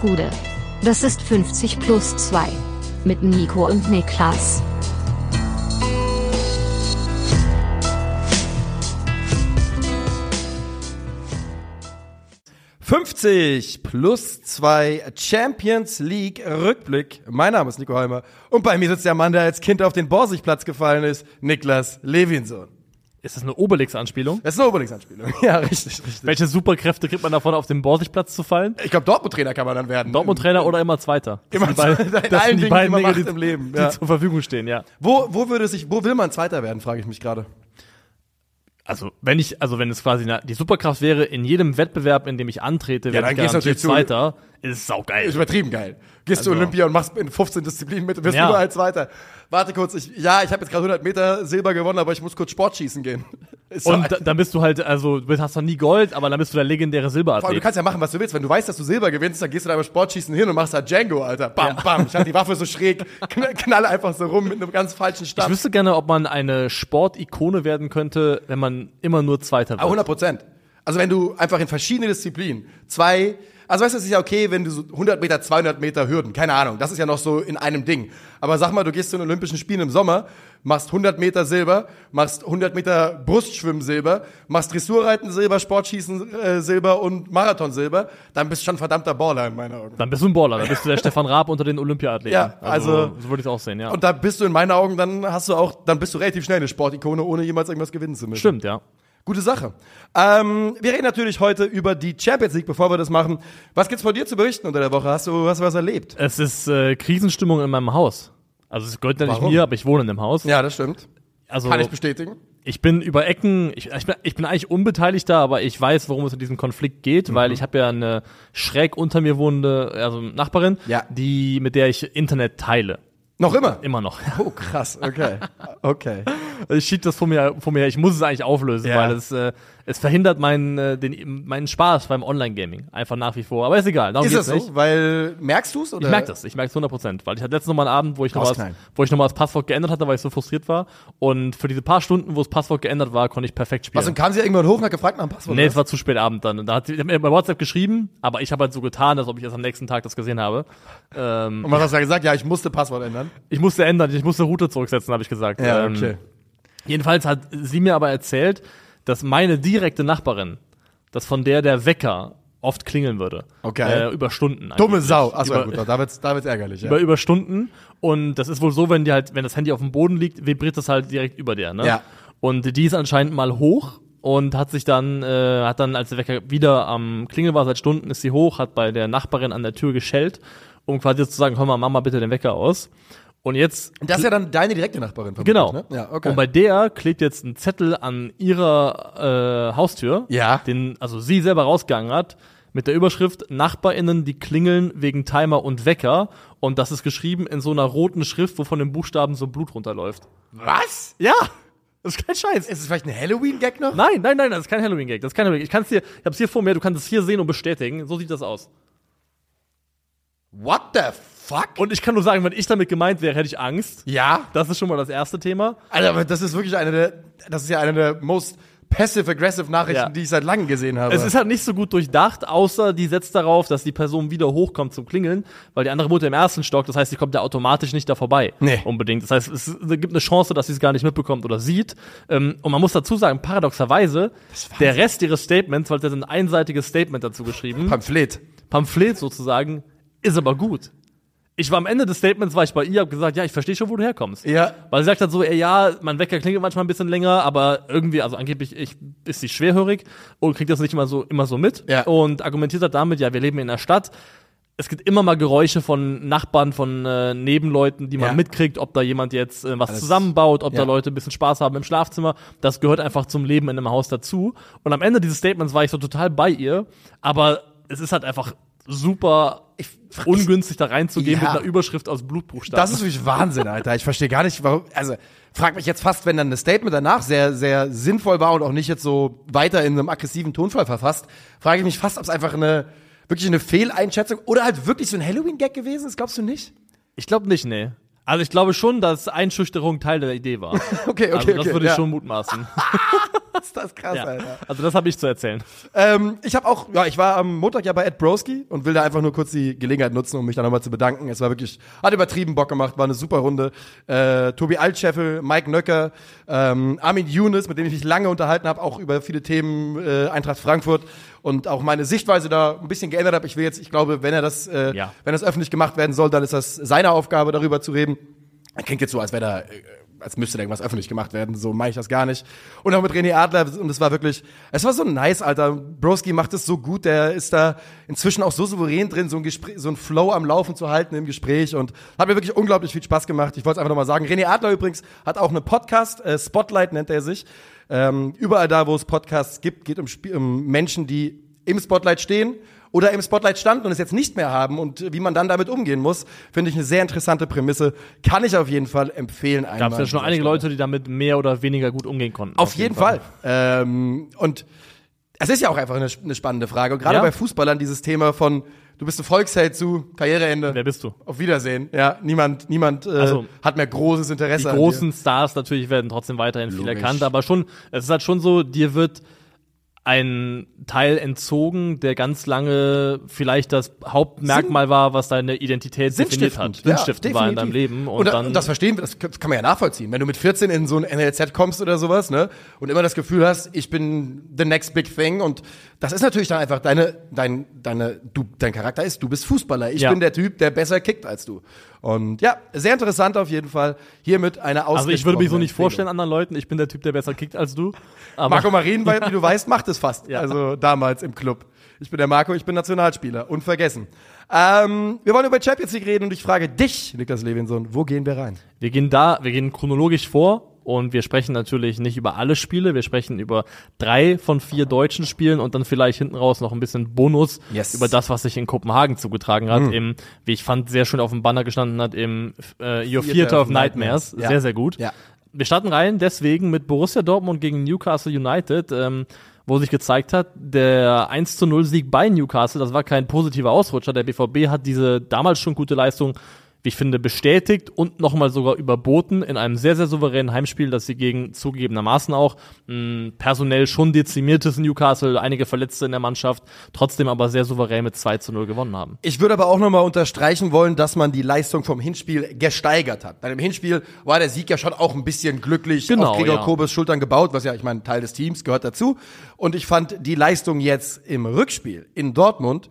Gude. Das ist 50 plus 2. Mit Nico und Niklas. »50 plus 2 Champions League Rückblick«. Mein Name ist Nico Heimer und bei mir sitzt der Mann, der als Kind auf den Borsigplatz gefallen ist, Niklas Levinson. Ist das eine Obelix-Anspielung? Das ist eine Obelix-Anspielung. Ja, richtig, richtig. Welche Superkräfte kriegt man davon, auf den Borsigplatz zu fallen? Ich glaube, Dortmund-Trainer kann man dann werden. Dortmund-Trainer oder immer Zweiter? Immer die beiden- Zweiter. In das allen sind die Dingen, beiden die man Dinge, macht im Leben, die ja. zur Verfügung stehen, ja. Wo, wo würde sich, wo will man Zweiter werden, frage ich mich gerade. Also, wenn ich, also wenn es quasi eine, die Superkraft wäre, in jedem Wettbewerb, in dem ich antrete, Ja, dann ich gehst du garantiert natürlich zu- Zweiter, ist saugeil. Ist übertrieben geil. Gehst Also- du Olympia und machst in 15 Disziplinen mit und wirst Ja. überall Zweiter. Warte kurz, ich, ja, ich habe jetzt gerade 100 Meter Silber gewonnen, aber ich muss kurz Sportschießen gehen. Ist Und da- dann bist du halt, also, du hast noch nie Gold, aber dann bist du der legendäre Vor allem, du Silberathlet. kannst ja machen, was du willst. Wenn du weißt, dass du Silber gewinnst, dann gehst du da beim Sportschießen hin und machst da Django, Alter. Bam, bam. Ich halte die Waffe so schräg, kn- knalle einfach so rum mit einem ganz falschen Ich Stab. wüsste gerne, ob man eine Sportikone werden könnte, wenn man immer nur Zweiter Ah, wird. 100 Prozent. Also wenn du einfach in verschiedene Disziplinen zwei, also weißt du, es ist ja okay, wenn du so 100 Meter, 200 Meter Hürden, keine Ahnung, das ist ja noch so in einem Ding. Aber sag mal, du gehst zu den Olympischen Spielen im Sommer, machst 100 Meter Silber, machst 100 Meter Brustschwimmen Silber, machst Dressurreiten Silber, Sportschießen äh, Silber und Marathon Silber, dann bist du schon ein verdammter Baller in meinen Augen. Dann bist du ein Baller, dann bist du der Stefan Raab unter den Olympiathleten. Ja, also- so würde ich es auch sehen, ja. Und da bist du in meinen Augen, dann hast du auch, dann bist du relativ schnell eine Sportikone, ohne jemals irgendwas gewinnen zu müssen. Stimmt, ja. Gute Sache. Ähm, wir reden natürlich heute über die Champions League, bevor wir das machen. Was gibt's von dir zu berichten unter der Woche? Hast du, hast du was erlebt? Es ist äh, Krisenstimmung in meinem Haus. Also es gehört ja nicht Warum? mir, aber ich wohne in dem Haus. Ja, das stimmt. also Kann ich bestätigen. ich bin über Ecken, ich, ich, bin, ich bin eigentlich unbeteiligter, aber ich weiß, worum es in diesem Konflikt geht, Mhm. weil ich habe ja eine schräg unter mir wohnende, also Nachbarin, Ja. die mit der ich Internet teile. Noch immer. Immer noch. Oh, krass. Okay. Okay. Ich schieb das vor mir, vor mir her. Ich muss es eigentlich auflösen, Ja. weil es, äh, es verhindert meinen, äh, den, meinen Spaß beim Online-Gaming. Einfach nach wie vor. Aber ist egal. Darum Ist das so? nicht. Weil, merkst du's? Oder? Ich merke das, ich merke es 100%, weil ich hatte letztens noch mal einen Abend, wo ich noch was, Rausknallen. wo ich noch mal das Passwort geändert hatte, weil ich so frustriert war und für diese paar Stunden, wo das Passwort geändert war, konnte ich perfekt spielen. Was, und kam sie irgendwann hoch und hat gefragt nach dem Passwort? Nee, es war zu spät Abend dann. Und Da hat sie, mir bei WhatsApp geschrieben, aber ich habe halt so getan, als ob ich erst am nächsten Tag das gesehen habe. Ähm, und was hast du da gesagt? Ja, ich musste Passwort ändern. ich musste ändern, ich musste Route zurücksetzen, habe ich gesagt. Ähm, Jedenfalls hat sie mir aber erzählt, dass meine direkte Nachbarin, dass von der der Wecker oft klingeln würde. Okay. Äh, über Stunden. Dumme. Sau. Achso, ja, über, gut, da wird's, da wird's ärgerlich, ja. über, über Stunden. Und das ist wohl so, wenn die halt, wenn das Handy auf dem Boden liegt, vibriert das halt direkt über der, ne? Ja. Und die ist anscheinend mal hoch und hat sich dann, äh, hat dann, als der Wecker wieder am Klingeln war seit Stunden, ist sie hoch, hat bei der Nachbarin an der Tür geschellt, um quasi zu sagen, hör mal, mach mal bitte den Wecker aus. Und jetzt Das ist ja dann deine direkte Nachbarin. vermutlich, Genau. Ne? Ja, okay. Und bei der klebt jetzt ein Zettel an ihrer äh, Haustür, Ja. den also sie selber rausgegangen hat, mit der Überschrift NachbarInnen, die klingeln wegen Timer und Wecker. Und das ist geschrieben in so einer roten Schrift, wo von den Buchstaben so Blut runterläuft. was? Ja, das ist kein Scheiß. Ist es vielleicht ein Halloween-Gag noch? Nein, nein, nein, das ist kein Halloween-Gag. Das ist kein Halloween. Ich kann dir, ich hab's hier vor mir, du kannst es hier sehen und bestätigen. So sieht das aus. What the fuck? Und ich kann nur sagen, wenn ich damit gemeint wäre, hätte ich Angst. ja. Das ist schon mal das erste Thema. Alter, aber das ist wirklich eine der, das ist ja eine der most passive-aggressive Nachrichten, Ja. die ich seit langem gesehen habe. Es ist halt nicht so gut durchdacht, außer die setzt darauf, dass die Person wieder hochkommt zum Klingeln, weil die andere ja im ersten Stock, das heißt, sie kommt ja automatisch nicht da vorbei. Nee. Unbedingt. Das heißt, es gibt eine Chance, dass sie es gar nicht mitbekommt oder sieht. Ähm, Und man muss dazu sagen, paradoxerweise, der Rest ihres Statements, weil sie hat ein einseitiges Statement dazu geschrieben, Pamphlet. Pamphlet sozusagen, ist aber gut. Ich war am Ende des Statements, war ich bei ihr, hab gesagt, ja, ich verstehe schon, wo du herkommst. Ja. Weil sie sagt halt so, ey, ja, mein Wecker klingelt manchmal ein bisschen länger, aber irgendwie, also angeblich ich, ist sie schwerhörig und kriegt das nicht immer so, immer so mit. Ja. Und argumentiert halt damit, ja, wir leben in der Stadt. Es gibt immer mal Geräusche von Nachbarn, von äh, Nebenleuten, die man Ja. mitkriegt, ob da jemand jetzt äh, was Alles- zusammenbaut, ob ja. da Leute ein bisschen Spaß haben im Schlafzimmer. Das gehört einfach zum Leben in einem Haus dazu. Und am Ende dieses Statements war ich so total bei ihr, aber es ist halt einfach super ungünstig da reinzugehen Ja. mit einer Überschrift aus Blutbuchstaben. Das ist wirklich Wahnsinn, Alter. Ich verstehe gar nicht, warum. Also, frag mich jetzt fast, wenn dann das Statement danach sehr, sehr sinnvoll war und auch nicht jetzt so weiter in einem aggressiven Tonfall verfasst, frage ich mich fast, ob es einfach eine, wirklich eine Fehleinschätzung oder halt wirklich so ein Halloween-Gag gewesen ist. Glaubst du nicht? Ich glaube nicht, nee. Also ich glaube schon, dass Einschüchterung Teil der Idee war. Okay, okay, also das okay, würde ich ja. schon mutmaßen. ist das krass, ja. Alter. Also das habe ich zu erzählen. Ähm, ich habe auch, ja, ich war am Montag ja bei Ed Broski und will da einfach nur kurz die Gelegenheit nutzen, um mich da nochmal zu bedanken. Es war wirklich, hat übertrieben Bock gemacht, war eine super Runde. Äh, Tobi Altscheffel, Mike Nöcker, ähm, Armin Younes, mit dem ich mich lange unterhalten habe, auch über viele Themen äh, Eintracht Frankfurt und auch meine Sichtweise da ein bisschen geändert habe. Ich will jetzt, ich glaube, wenn er das, äh, Ja. wenn das öffentlich gemacht werden soll, dann ist das seine Aufgabe, darüber zu reden. Das klingt jetzt so, als wäre da, äh, als müsste da irgendwas öffentlich gemacht werden. So mache ich das gar nicht. Und auch mit René Adler, und es war wirklich, es war so nice, Alter. Broski macht es so gut, der ist da inzwischen auch so souverän drin, so ein Gespräch, so ein Flow am Laufen zu halten im Gespräch und hat mir wirklich unglaublich viel Spaß gemacht. Ich wollte es einfach nochmal sagen. René Adler übrigens hat auch eine Podcast, äh, Spotlight nennt er sich. Ähm, überall da, wo es Podcasts gibt, geht um, Spiel, um Menschen, die im Spotlight stehen oder im Spotlight standen und es jetzt nicht mehr haben und wie man dann damit umgehen muss, finde ich eine sehr interessante Prämisse. Kann ich auf jeden Fall empfehlen. Gab es ja schon einige Leute, die damit mehr oder weniger gut umgehen konnten. Auf, jeden Fall. Ähm, und es ist ja auch einfach eine, eine spannende Frage. Und gerade Ja. bei Fußballern dieses Thema von du bist ein Volksheld zu Karriereende. Wer bist du? Auf Wiedersehen. Ja, niemand, niemand äh, Also, hat mehr großes Interesse. Die großen Stars natürlich werden trotzdem weiterhin viel Logisch. erkannt, aber schon, es ist halt schon so, dir wird ein Teil entzogen, der ganz lange vielleicht das Hauptmerkmal war, was deine Identität definiert hat. Sinnstiftend war in deinem. Leben. Und, Und, dann, das verstehen wir, das kann man ja nachvollziehen. Wenn du mit 14 in so ein NLZ kommst oder sowas, ne, und immer das Gefühl hast, ich bin the next big thing und das ist natürlich dann einfach deine, dein, deine, du, dein Charakter ist, du bist Fußballer. Ich Ja. bin der Typ, der besser kickt als du. Und ja, sehr interessant auf jeden Fall. Hiermit eine also ich würde mich so nicht vorstellen anderen Leuten, ich bin der Typ, der besser kickt als du. Marco Marin, weil, wie du weißt, macht es fast. Ja. Also damals im Club. Ich bin der Marco, ich bin Nationalspieler. Unvergessen. Ähm, wir wollen über Champions League reden und ich frage dich, Niklas Levinson, wo gehen wir rein? Wir gehen da, wir gehen chronologisch vor und wir sprechen natürlich nicht über alle Spiele, wir sprechen über drei von vier deutschen Spielen und dann vielleicht hinten raus noch ein bisschen Bonus Yes. über das, was sich in Kopenhagen zugetragen hat, im, wie ich fand, sehr schön auf dem Banner gestanden hat, im äh, Your Theater Theater of of Nightmares. Nightmares. Ja. Sehr, sehr gut. Ja. Wir starten rein deswegen mit Borussia Dortmund gegen Newcastle United, ähm, wo sich gezeigt hat, der 1 zu 0 Sieg bei Newcastle, das war kein positiver Ausrutscher. Der BVB hat diese damals schon gute Leistung, wie ich finde, bestätigt und nochmal sogar überboten in einem sehr, sehr souveränen Heimspiel, das sie gegen zugegebenermaßen auch mh, personell schon dezimiertes Newcastle, einige Verletzte in der Mannschaft, trotzdem aber sehr souverän mit 2 zu 0 gewonnen haben. Ich würde aber auch nochmal unterstreichen wollen, dass man die Leistung vom Hinspiel gesteigert hat. Bei dem Hinspiel war der Sieg ja schon auch ein bisschen glücklich Genau, auf Gregor ja. Kobes Schultern gebaut, was ja, ich meine, Teil des Teams gehört dazu. Und ich fand die Leistung jetzt im Rückspiel in Dortmund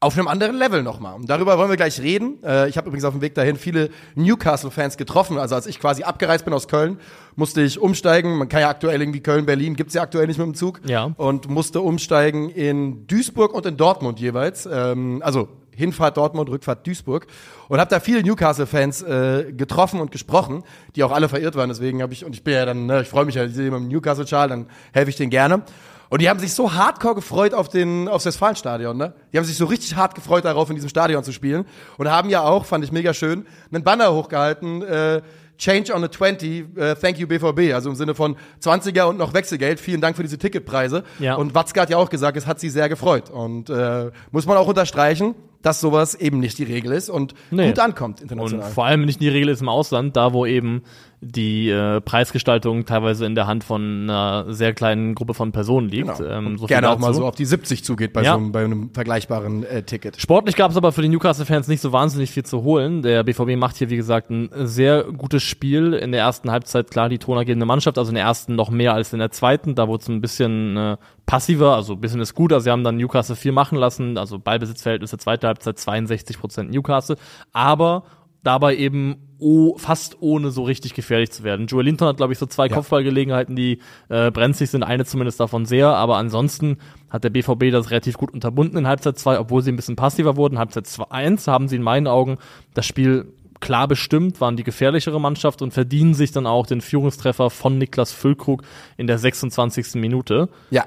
auf einem anderen Level nochmal. Und darüber wollen wir gleich reden. Äh, ich habe übrigens auf dem Weg dahin viele Newcastle-Fans getroffen. Also als ich quasi abgereist bin aus Köln, musste ich umsteigen. Man kann ja aktuell irgendwie Köln-Berlin, gibt's ja aktuell nicht mit dem Zug. Ja. Und musste umsteigen in Duisburg und in Dortmund jeweils. Ähm, also Hinfahrt Dortmund, Rückfahrt Duisburg. Und habe da viele Newcastle-Fans äh, getroffen und gesprochen, die auch alle verirrt waren. Deswegen habe ich, und ich bin ja dann, ne, ich freue mich ja, ich sehe im Newcastle-Schal, dann helfe ich denen gerne. Und die haben sich so hardcore gefreut auf den, aufs Westfalenstadion, ne? Die haben sich so richtig hart gefreut darauf, in diesem Stadion zu spielen. Und haben ja auch, fand ich mega schön, einen Banner hochgehalten, äh, Change on the 20, äh, thank you BVB, also im Sinne von 20er und noch Wechselgeld, vielen Dank für diese Ticketpreise. Ja. Und Watzke hat ja auch gesagt, es hat sie sehr gefreut. Und äh, muss man auch unterstreichen, dass sowas eben nicht die Regel ist und Nee. gut ankommt Und international. vor allem nicht die Regel ist im Ausland, da wo eben die äh, Preisgestaltung teilweise in der Hand von einer sehr kleinen Gruppe von Personen liegt. Genau. Ähm, so gerne auch mal so auf die 70 zugeht bei, Ja. so einem, bei einem vergleichbaren äh, Ticket. Sportlich gab es aber für die Newcastle-Fans nicht so wahnsinnig viel zu holen. Der BVB macht hier, wie gesagt, ein sehr gutes Spiel. In der ersten Halbzeit klar die tonergebende Mannschaft, also in der ersten noch mehr als in der zweiten. Da wurde es ein bisschen äh, passiver, also ein bisschen ist gut. Also sie haben dann Newcastle viel machen lassen, also Ballbesitzverhältnisse zweite Halbzeit 62 Prozent Newcastle. Aber dabei eben oh, fast ohne so richtig gefährlich zu werden. Joel Linton hat, glaube ich, so zwei Kopfballgelegenheiten, die äh, brenzlig sind, eine zumindest davon sehr, aber ansonsten hat der BVB das relativ gut unterbunden in Halbzeit 2, obwohl sie ein bisschen passiver wurden. Halbzeit 1 haben sie in meinen Augen das Spiel klar bestimmt, waren die gefährlichere Mannschaft und verdienen sich dann auch den Führungstreffer von Niklas Füllkrug in der 26. Minute. Ja,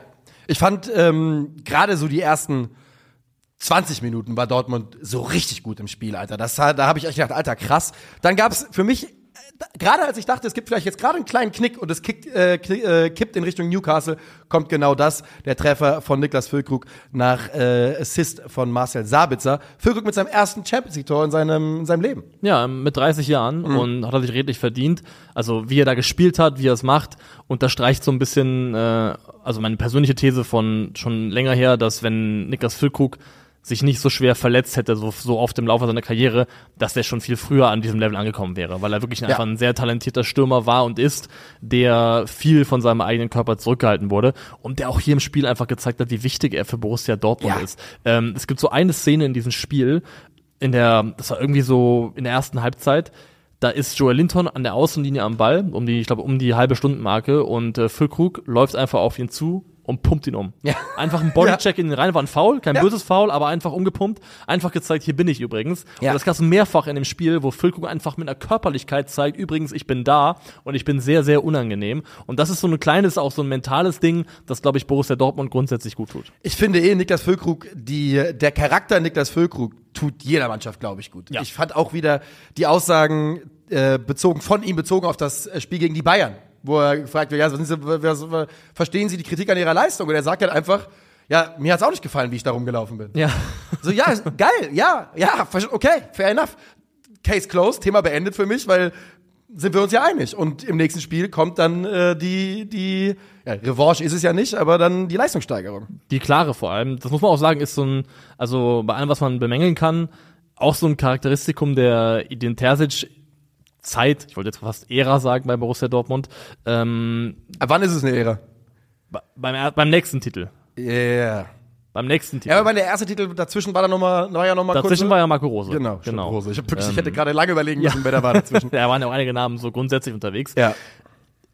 ich fand ähm, gerade so die ersten 20 Minuten war Dortmund so richtig gut im Spiel, Alter. Das, da habe ich echt gedacht, Alter, krass. Dann gab's für mich gerade als ich dachte, es gibt vielleicht jetzt gerade einen kleinen Knick und es kickt, äh, knick, äh, kippt in Richtung Newcastle, kommt genau das, der Treffer von Niklas Füllkrug nach äh, Assist von Marcel Sabitzer. Füllkrug mit seinem ersten Champions League Tor in seinem, in seinem Leben. Ja, mit 30 Jahren Mhm. und hat er sich redlich verdient. Also wie er da gespielt hat, wie er es macht, unterstreicht so ein bisschen, äh, also meine persönliche These von schon länger her, dass wenn Niklas Füllkrug sich nicht so schwer verletzt hätte, so, so oft im Laufe seiner Karriere, dass der schon viel früher an diesem Level angekommen wäre, weil er wirklich einfach ein sehr talentierter Stürmer war und ist, der viel von seinem eigenen Körper zurückgehalten wurde und der auch hier im Spiel einfach gezeigt hat, wie wichtig er für Borussia Dortmund Ja. ist. Ähm, es gibt so eine Szene in diesem Spiel, in der, das war irgendwie so in der ersten Halbzeit, da ist Joel Linton an der Außenlinie am Ball, um die, ich glaube, um die halbe Stundenmarke und äh, Füllkrug läuft einfach auf ihn zu und pumpt ihn um. Ja. Einfach ein Bodycheck in den rein, war ein Foul, kein Ja. böses Foul, aber einfach umgepumpt, einfach gezeigt, hier bin ich übrigens. Ja. Und das kannst du mehrfach in dem Spiel, wo Füllkrug einfach mit einer Körperlichkeit zeigt, übrigens, ich bin da und ich bin sehr, sehr unangenehm. Und das ist so ein kleines, auch so ein mentales Ding, das, glaube ich, Borussia Dortmund grundsätzlich gut tut. Ich finde eh, Niklas Füllkrug, die, der Charakter Niklas Füllkrug tut jeder Mannschaft, glaube ich, gut. Ja. Ich fand auch wieder die Aussagen äh, bezogen, von ihm bezogen auf das äh, Spiel gegen die Bayern, wo er gefragt wird, ja, was was, was, verstehen Sie die Kritik an Ihrer Leistung? Und er sagt halt einfach, ja, mir hat's auch nicht gefallen, wie ich da rumgelaufen bin. Ja. So, ja, geil, ja, ja, okay, fair enough. Case closed, Thema beendet für mich, weil sind wir uns ja einig. Und im nächsten Spiel kommt dann äh, die, die, ja, Revanche ist es ja nicht, aber dann die Leistungssteigerung. Die klare vor allem. Das muss man auch sagen, ist so ein, also bei allem, was man bemängeln kann, auch so ein Charakteristikum der Edin Terzic Zeit, ich wollte jetzt fast Ära sagen bei Borussia Dortmund, ähm, wann ist es eine Ära? be- beim, beim nächsten Titel. Yeah. Beim nächsten Titel. Ja, aber der erste Titel dazwischen war dann noch mal, war ja noch mal Dazwischen kurz. war ja Marco Rose. genau, genau. Rose. Ich, hab wirklich, ich Ähm, hätte gerade lange überlegen müssen, wer da war dazwischen. Da waren ja auch einige Namen so grundsätzlich unterwegs. ja.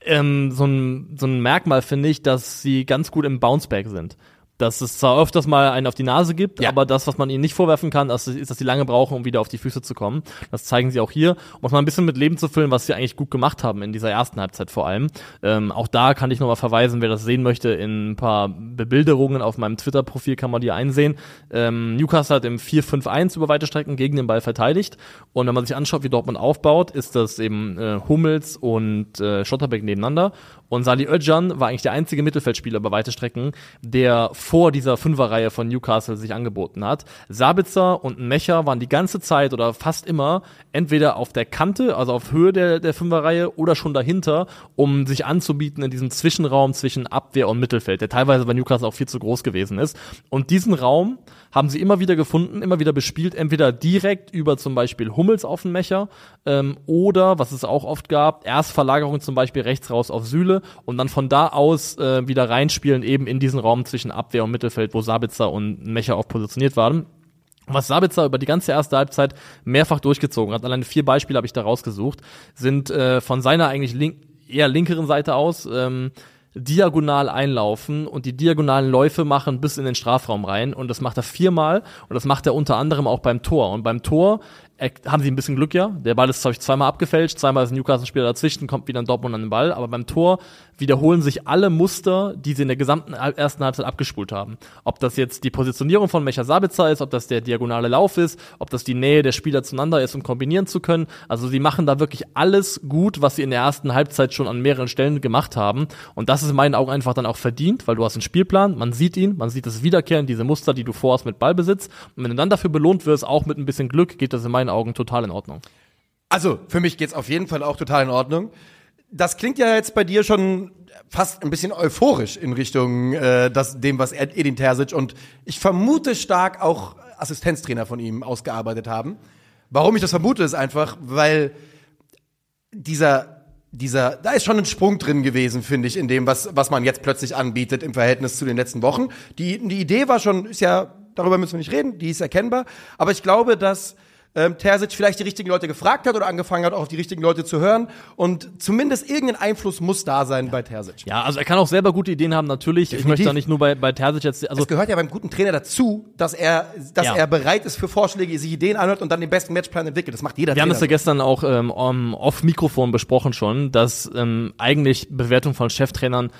ähm, so, ein, so ein Merkmal finde ich, dass sie ganz gut im Bounceback sind. Dass es zwar öfters mal einen auf die Nase gibt, Ja. aber das, was man ihnen nicht vorwerfen kann, ist, dass sie lange brauchen, um wieder auf die Füße zu kommen. Das zeigen sie auch hier. Um es mal ein bisschen mit Leben zu füllen, was sie eigentlich gut gemacht haben in dieser ersten Halbzeit vor allem. Ähm, auch da kann ich nochmal verweisen, wer das sehen möchte, in ein paar Bebilderungen auf meinem Twitter-Profil kann man die einsehen. Ähm, Newcastle hat im 4-5-1 über weite Strecken gegen den Ball verteidigt. Und wenn man sich anschaut, wie Dortmund aufbaut, ist das eben äh, Hummels und äh, Schotterbeck nebeneinander. Und Salih Özcan war eigentlich der einzige Mittelfeldspieler über weite Strecken, der vor dieser Fünferreihe von Newcastle sich angeboten hat. Sabitzer und Mecher waren die ganze Zeit oder fast immer entweder auf der Kante, also auf Höhe der, der Fünferreihe oder schon dahinter, um sich anzubieten in diesem Zwischenraum zwischen Abwehr und Mittelfeld, der teilweise bei Newcastle auch viel zu groß gewesen ist. Und diesen Raum haben sie immer wieder gefunden, immer wieder bespielt, entweder direkt über zum Beispiel Hummels auf den Mecher ähm, oder, was es auch oft gab, erst Verlagerung zum Beispiel rechts raus auf Süle und dann von da aus äh, wieder reinspielen eben in diesen Raum zwischen Abwehr und Mittelfeld, wo Sabitzer und Mecher auch positioniert waren. Was Sabitzer über die ganze erste Halbzeit mehrfach durchgezogen hat, allein vier Beispiele habe ich da rausgesucht, sind äh, von seiner eigentlich link eher linkeren Seite aus ähm, diagonal einlaufen und die diagonalen Läufe machen bis in den Strafraum rein. Und das macht er viermal. Und das macht er unter anderem auch beim Tor. Und beim Tor haben sie ein bisschen Glück ja, der Ball ist glaube ich zweimal abgefälscht, zweimal ist ein Newcastle-Spieler dazwischen, kommt wieder ein Dortmund an den Ball, aber beim Tor wiederholen sich alle Muster, die sie in der gesamten ersten Halbzeit abgespult haben. Ob das jetzt die Positionierung von Mecha Sabitzer ist, ob das der diagonale Lauf ist, ob das die Nähe der Spieler zueinander ist, um kombinieren zu können. Also sie machen da wirklich alles gut, was sie in der ersten Halbzeit schon an mehreren Stellen gemacht haben. Und das ist in meinen Augen einfach dann auch verdient, weil du hast einen Spielplan, man sieht ihn, man sieht das Wiederkehren, diese Muster, die du vorhast mit Ballbesitz. Und wenn du dann dafür belohnt wirst, auch mit ein bisschen Glück, geht das in meinen Augen total in Ordnung. Also, für mich geht's auf jeden Fall auch total in Ordnung. Das klingt ja jetzt bei dir schon fast ein bisschen euphorisch in Richtung äh, das, dem, was Ed- Edin Terzic und ich vermute stark auch Assistenztrainer von ihm ausgearbeitet haben. Warum ich das vermute, ist einfach, weil dieser, dieser, da ist schon ein Sprung drin gewesen, finde ich, in dem, was, was man jetzt plötzlich anbietet im Verhältnis zu den letzten Wochen. Die, die Idee war schon, ist ja, darüber müssen wir nicht reden, die ist erkennbar, aber ich glaube, dass ähm, Terzic vielleicht die richtigen Leute gefragt hat oder angefangen hat, auch auf die richtigen Leute zu hören. Und zumindest irgendein Einfluss muss da sein bei Terzic. Ja, also er kann auch selber gute Ideen haben, natürlich. Ich Definitiv. möchte da nicht nur bei, bei Terzic jetzt, also Es gehört ja beim guten Trainer dazu, dass er, dass Ja. er bereit ist für Vorschläge, sich Ideen anhört und dann den besten Matchplan entwickelt. Das macht jeder Wir haben Trainer. das ja gestern auch ähm, off Mikrofon besprochen schon, dass ähm, eigentlich Bewertung von Cheftrainern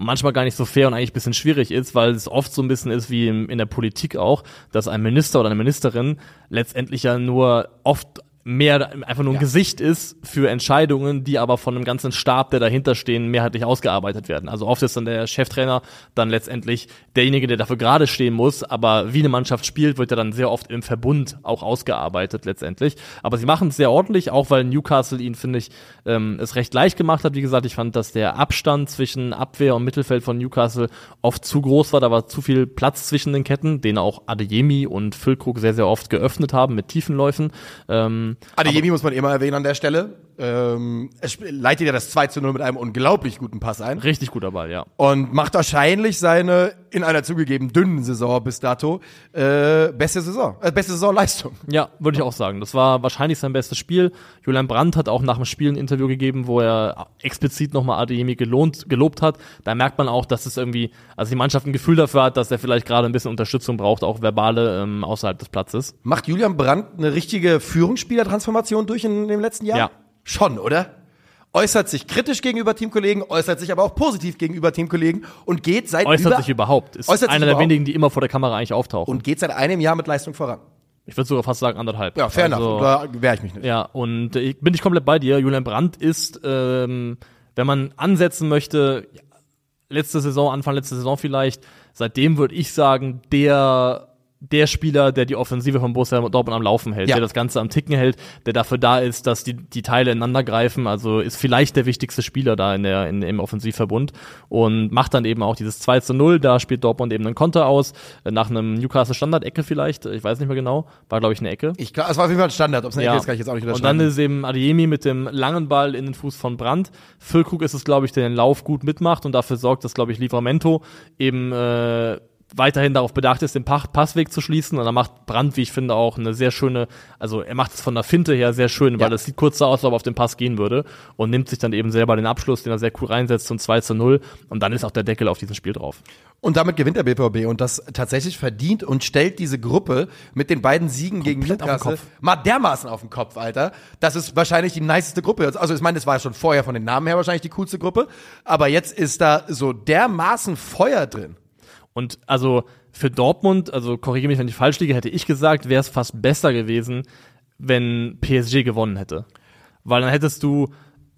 manchmal gar nicht so fair und eigentlich bisschen schwierig ist, weil es oft so ein bisschen ist wie in der Politik auch, dass ein Minister oder eine Ministerin letztendlich ja nur oft mehr einfach nur ein Ja. Gesicht ist für Entscheidungen, die aber von einem ganzen Stab, der dahinter stehen, mehrheitlich ausgearbeitet werden. Also oft ist dann der Cheftrainer dann letztendlich derjenige, der dafür gerade stehen muss, aber wie eine Mannschaft spielt, wird ja dann sehr oft im Verbund auch ausgearbeitet letztendlich. Aber sie machen es sehr ordentlich, auch weil Newcastle ihn, finde ich, ähm, es recht leicht gemacht hat. Wie gesagt, ich fand, dass der Abstand zwischen Abwehr und Mittelfeld von Newcastle oft zu groß war. Da war zu viel Platz zwischen den Ketten, den auch Adeyemi und Füllkrug sehr, sehr oft geöffnet haben mit Tiefenläufen. Ähm, Adeyemi muss man immer erwähnen an der Stelle. Ähm, er sp- leitet ja das 2 zu 0 mit einem unglaublich guten Pass ein. richtig guter Ball, ja. Und macht wahrscheinlich seine, in einer zugegeben dünnen Saison bis dato, äh, beste Saison, äh, beste Saisonleistung. Ja, würde ich auch sagen. Das war wahrscheinlich sein bestes Spiel. Julian Brandt hat auch nach dem Spiel ein Interview gegeben, wo er explizit nochmal Adeyemi gelohnt, gelobt hat. Da merkt man auch, dass es irgendwie, also die Mannschaft ein Gefühl dafür hat, dass er vielleicht gerade ein bisschen Unterstützung braucht, auch verbale ähm, außerhalb des Platzes. Macht Julian Brandt eine richtige Führungsspielertransformation durch in, dem letzten Jahr? Ja. Schon, oder? Äußert sich kritisch gegenüber Teamkollegen, äußert sich aber auch positiv gegenüber Teamkollegen und geht seit Äußert über, sich überhaupt. Ist einer der überhaupt. wenigen, die immer vor der Kamera eigentlich auftauchen. und geht seit einem Jahr mit Leistung voran. ich würde sogar fast sagen anderthalb. Ja, fair also, enough. Da wehre ich mich nicht. Ja, und äh, ich bin nicht komplett bei dir. Julian Brandt ist, ähm, wenn man ansetzen möchte, letzte Saison, Anfang letzte Saison vielleicht, seitdem würde ich sagen, der der Spieler, der die Offensive von Borussia Dortmund am Laufen hält, Ja. der das Ganze am Ticken hält, der dafür da ist, dass die, die Teile ineinander greifen, also ist vielleicht der wichtigste Spieler da in der, in, im Offensivverbund und macht dann eben auch dieses 2 zu 0, da spielt Dortmund eben einen Konter aus, äh, nach einem Newcastle Standard-Ecke vielleicht, ich weiß nicht mehr genau, war glaube ich eine Ecke. Ich, glaub, es war auf jeden Fall ein Standard. Ob es eine Ecke ist, kann ich jetzt auch nicht Und dann ist eben Adeyemi mit dem langen Ball in den Fuß von Brandt. Füllkrug ist es, glaube ich, der den Lauf gut mitmacht und dafür sorgt, dass, glaube ich, Livramento eben äh, weiterhin darauf bedacht ist, den Pa- Passweg zu schließen. Und dann macht Brandt, wie ich finde, auch eine sehr schöne, also er macht es von der Finte her sehr schön, weil Ja. es sieht kurz so aus, als ob er auf den Pass gehen würde und nimmt sich dann eben selber den Abschluss, den er sehr cool reinsetzt zum 2 zu 0. Und dann ist auch der Deckel auf diesem Spiel drauf. Und damit gewinnt der BVB und das tatsächlich verdient und stellt diese Gruppe mit den beiden Siegen gegen Komplett auf den Newcastle Kopf. mal dermaßen auf den Kopf, Alter. Das ist wahrscheinlich die niceste Gruppe. Also ich meine, das war schon vorher von den Namen her wahrscheinlich die coolste Gruppe, aber jetzt ist da so dermaßen Feuer drin. Und also für Dortmund, also korrigiere mich, wenn ich falsch liege, hätte ich gesagt, wäre es fast besser gewesen, wenn PSG gewonnen hätte. Weil dann hättest du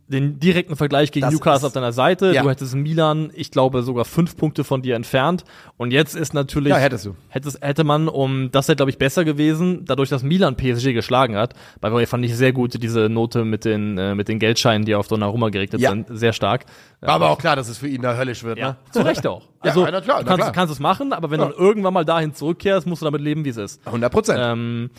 den direkten Vergleich gegen Das Newcastle ist- auf deiner Seite. Ja. Du hättest Milan, ich glaube, sogar fünf Punkte von dir entfernt. Und jetzt ist natürlich. Ja, hättest du. Hättest, hätte man, um, das wäre, glaube ich, besser gewesen, dadurch, dass Milan PSG geschlagen hat. Bei mir fand ich sehr gut diese Note mit den, äh, mit den Geldscheinen, die auf Donnarumma gerichtet Ja. sind. Sehr stark. War aber auch klar, dass es für ihn da höllisch wird. Ja, Ne? zu Recht auch. Ja, Also, na klar, du kannst, kannst es machen, aber wenn du dann irgendwann mal dahin zurückkehrst, musst du damit leben, wie es ist. 100 Prozent. Ähm,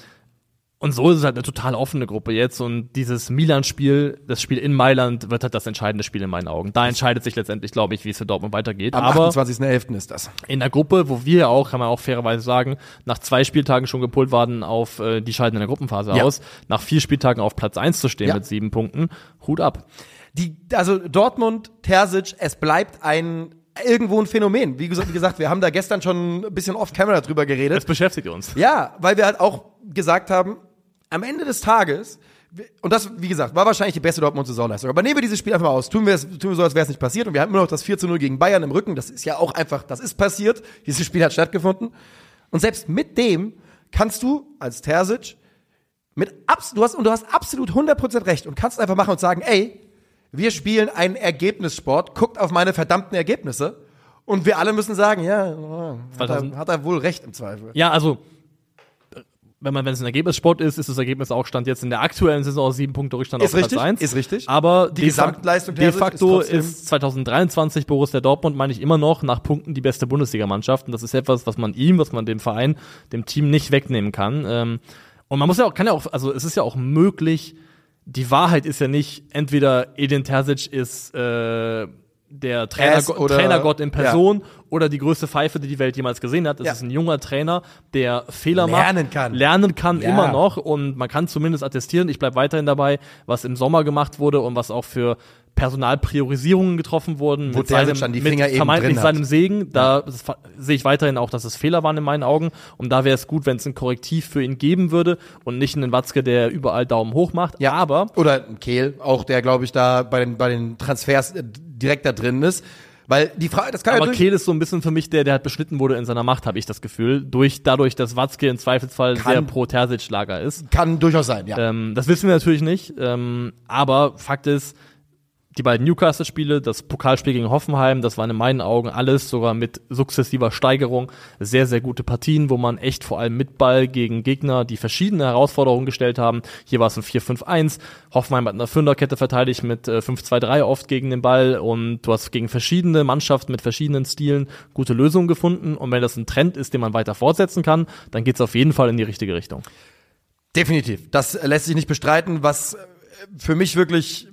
und so ist es halt eine total offene Gruppe jetzt und dieses Milan-Spiel, das Spiel in Mailand, wird halt das entscheidende Spiel in meinen Augen. Da entscheidet sich letztendlich, glaube ich, wie es für Dortmund weitergeht. Am aber 28.11. ist das. in der Gruppe, wo wir auch, kann man auch fairerweise sagen, nach zwei Spieltagen schon gepolt waren auf, äh, die scheiden in der Gruppenphase Ja. aus, nach vier Spieltagen auf Platz eins zu stehen Ja. mit sieben Punkten, Hut ab. Die, also Dortmund, Terzic, es bleibt ein irgendwo ein Phänomen. Wie gesagt, wie gesagt, wir haben da gestern schon ein bisschen off-camera drüber geredet. Das beschäftigt uns. Ja, weil wir halt auch gesagt haben, am Ende des Tages, und das, wie gesagt, war wahrscheinlich die beste Dortmund-Saisonleistung. Aber nehmen wir dieses Spiel einfach mal aus. Tun wir, es, tun wir so, als wäre es nicht passiert. Und wir haben immer noch das 4 zu 0 gegen Bayern im Rücken. Das ist ja auch einfach, das ist passiert. Dieses Spiel hat stattgefunden. Und selbst mit dem kannst du als Terzic mit abs du hast, und du hast absolut 100% recht und kannst einfach machen und sagen, ey, wir spielen einen Ergebnissport, guckt auf meine verdammten Ergebnisse. Und wir alle müssen sagen, ja, hat er, hat er wohl recht im Zweifel. Ja, also wenn man wenn es ein Ergebnissport ist, ist das Ergebnis auch stand jetzt in der aktuellen Saison sieben Punkte Rückstand Ist auf richtig, Platz 1. ist richtig. Aber Die de Gesamtleistung de facto ist ist, trotzdem- 2023 Borussia Dortmund meine ich immer noch nach Punkten die beste Bundesligamannschaft und das ist etwas, was man ihm, was man dem Verein, dem Team nicht wegnehmen kann. Ähm, und man muss ja auch kann ja auch also es ist ja auch möglich, die Wahrheit ist ja nicht entweder Edin Terzic ist äh, der Trainer, oder- Trainergott in Person oder die größte Pfeife, die die Welt jemals gesehen hat. Es Ja. ist ein junger Trainer, der Fehler Lernen macht, kann. lernen kann Ja. immer noch und man kann zumindest attestieren, ich bleibe weiterhin dabei, was im Sommer gemacht wurde und was auch für Personalpriorisierungen getroffen wurden Wo mit seinem, dann die mit Finger eben vermeintlich drin hat. seinem Segen. Da sehe ich weiterhin auch, dass es Fehler waren in meinen Augen und da wäre es gut, wenn es ein Korrektiv für ihn geben würde und nicht einen Watzke, der überall Daumen hoch macht. Ja. aber Oder ein Kehl, auch der, glaube ich, da bei den, bei den Transfers äh, direkt da drin ist. Weil die Frage, das kann ja Aber durch, Kehl ist so ein bisschen für mich der, der halt beschnitten wurde in seiner Macht, habe ich das Gefühl. Durch, dadurch, dass Watzke im Zweifelsfall Kann- sehr pro Terzic-Lager ist. kann durchaus sein, ja. Ähm, das wissen wir natürlich nicht. Ähm, aber Fakt ist, die beiden Newcastle-Spiele, das Pokalspiel gegen Hoffenheim, das waren in meinen Augen alles sogar mit sukzessiver Steigerung sehr, sehr gute Partien, wo man echt vor allem mit Ball gegen Gegner, die verschiedene Herausforderungen gestellt haben. Hier war es ein 4-5-1. Hoffenheim hat eine Fünferkette verteidigt mit äh, 5-2-3 oft gegen den Ball und du hast gegen verschiedene Mannschaften mit verschiedenen Stilen gute Lösungen gefunden. Und wenn das ein Trend ist, den man weiter fortsetzen kann, dann geht es auf jeden Fall in die richtige Richtung. Definitiv. Das lässt sich nicht bestreiten. Was äh, für mich wirklich,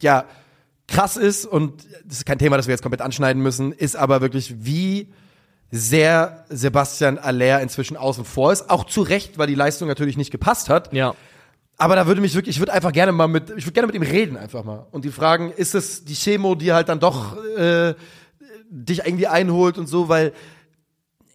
ja, krass ist, und das ist kein Thema, das wir jetzt komplett anschneiden müssen, ist aber wirklich, wie sehr Sebastian Aller inzwischen außen vor ist. Auch zu Recht, weil die Leistung natürlich nicht gepasst hat. Ja. Aber da würde mich wirklich, ich würde einfach gerne mal mit, ich würde gerne mit ihm reden einfach mal. Und die fragen, ist es die Chemo, die halt dann doch äh, dich irgendwie einholt und so, weil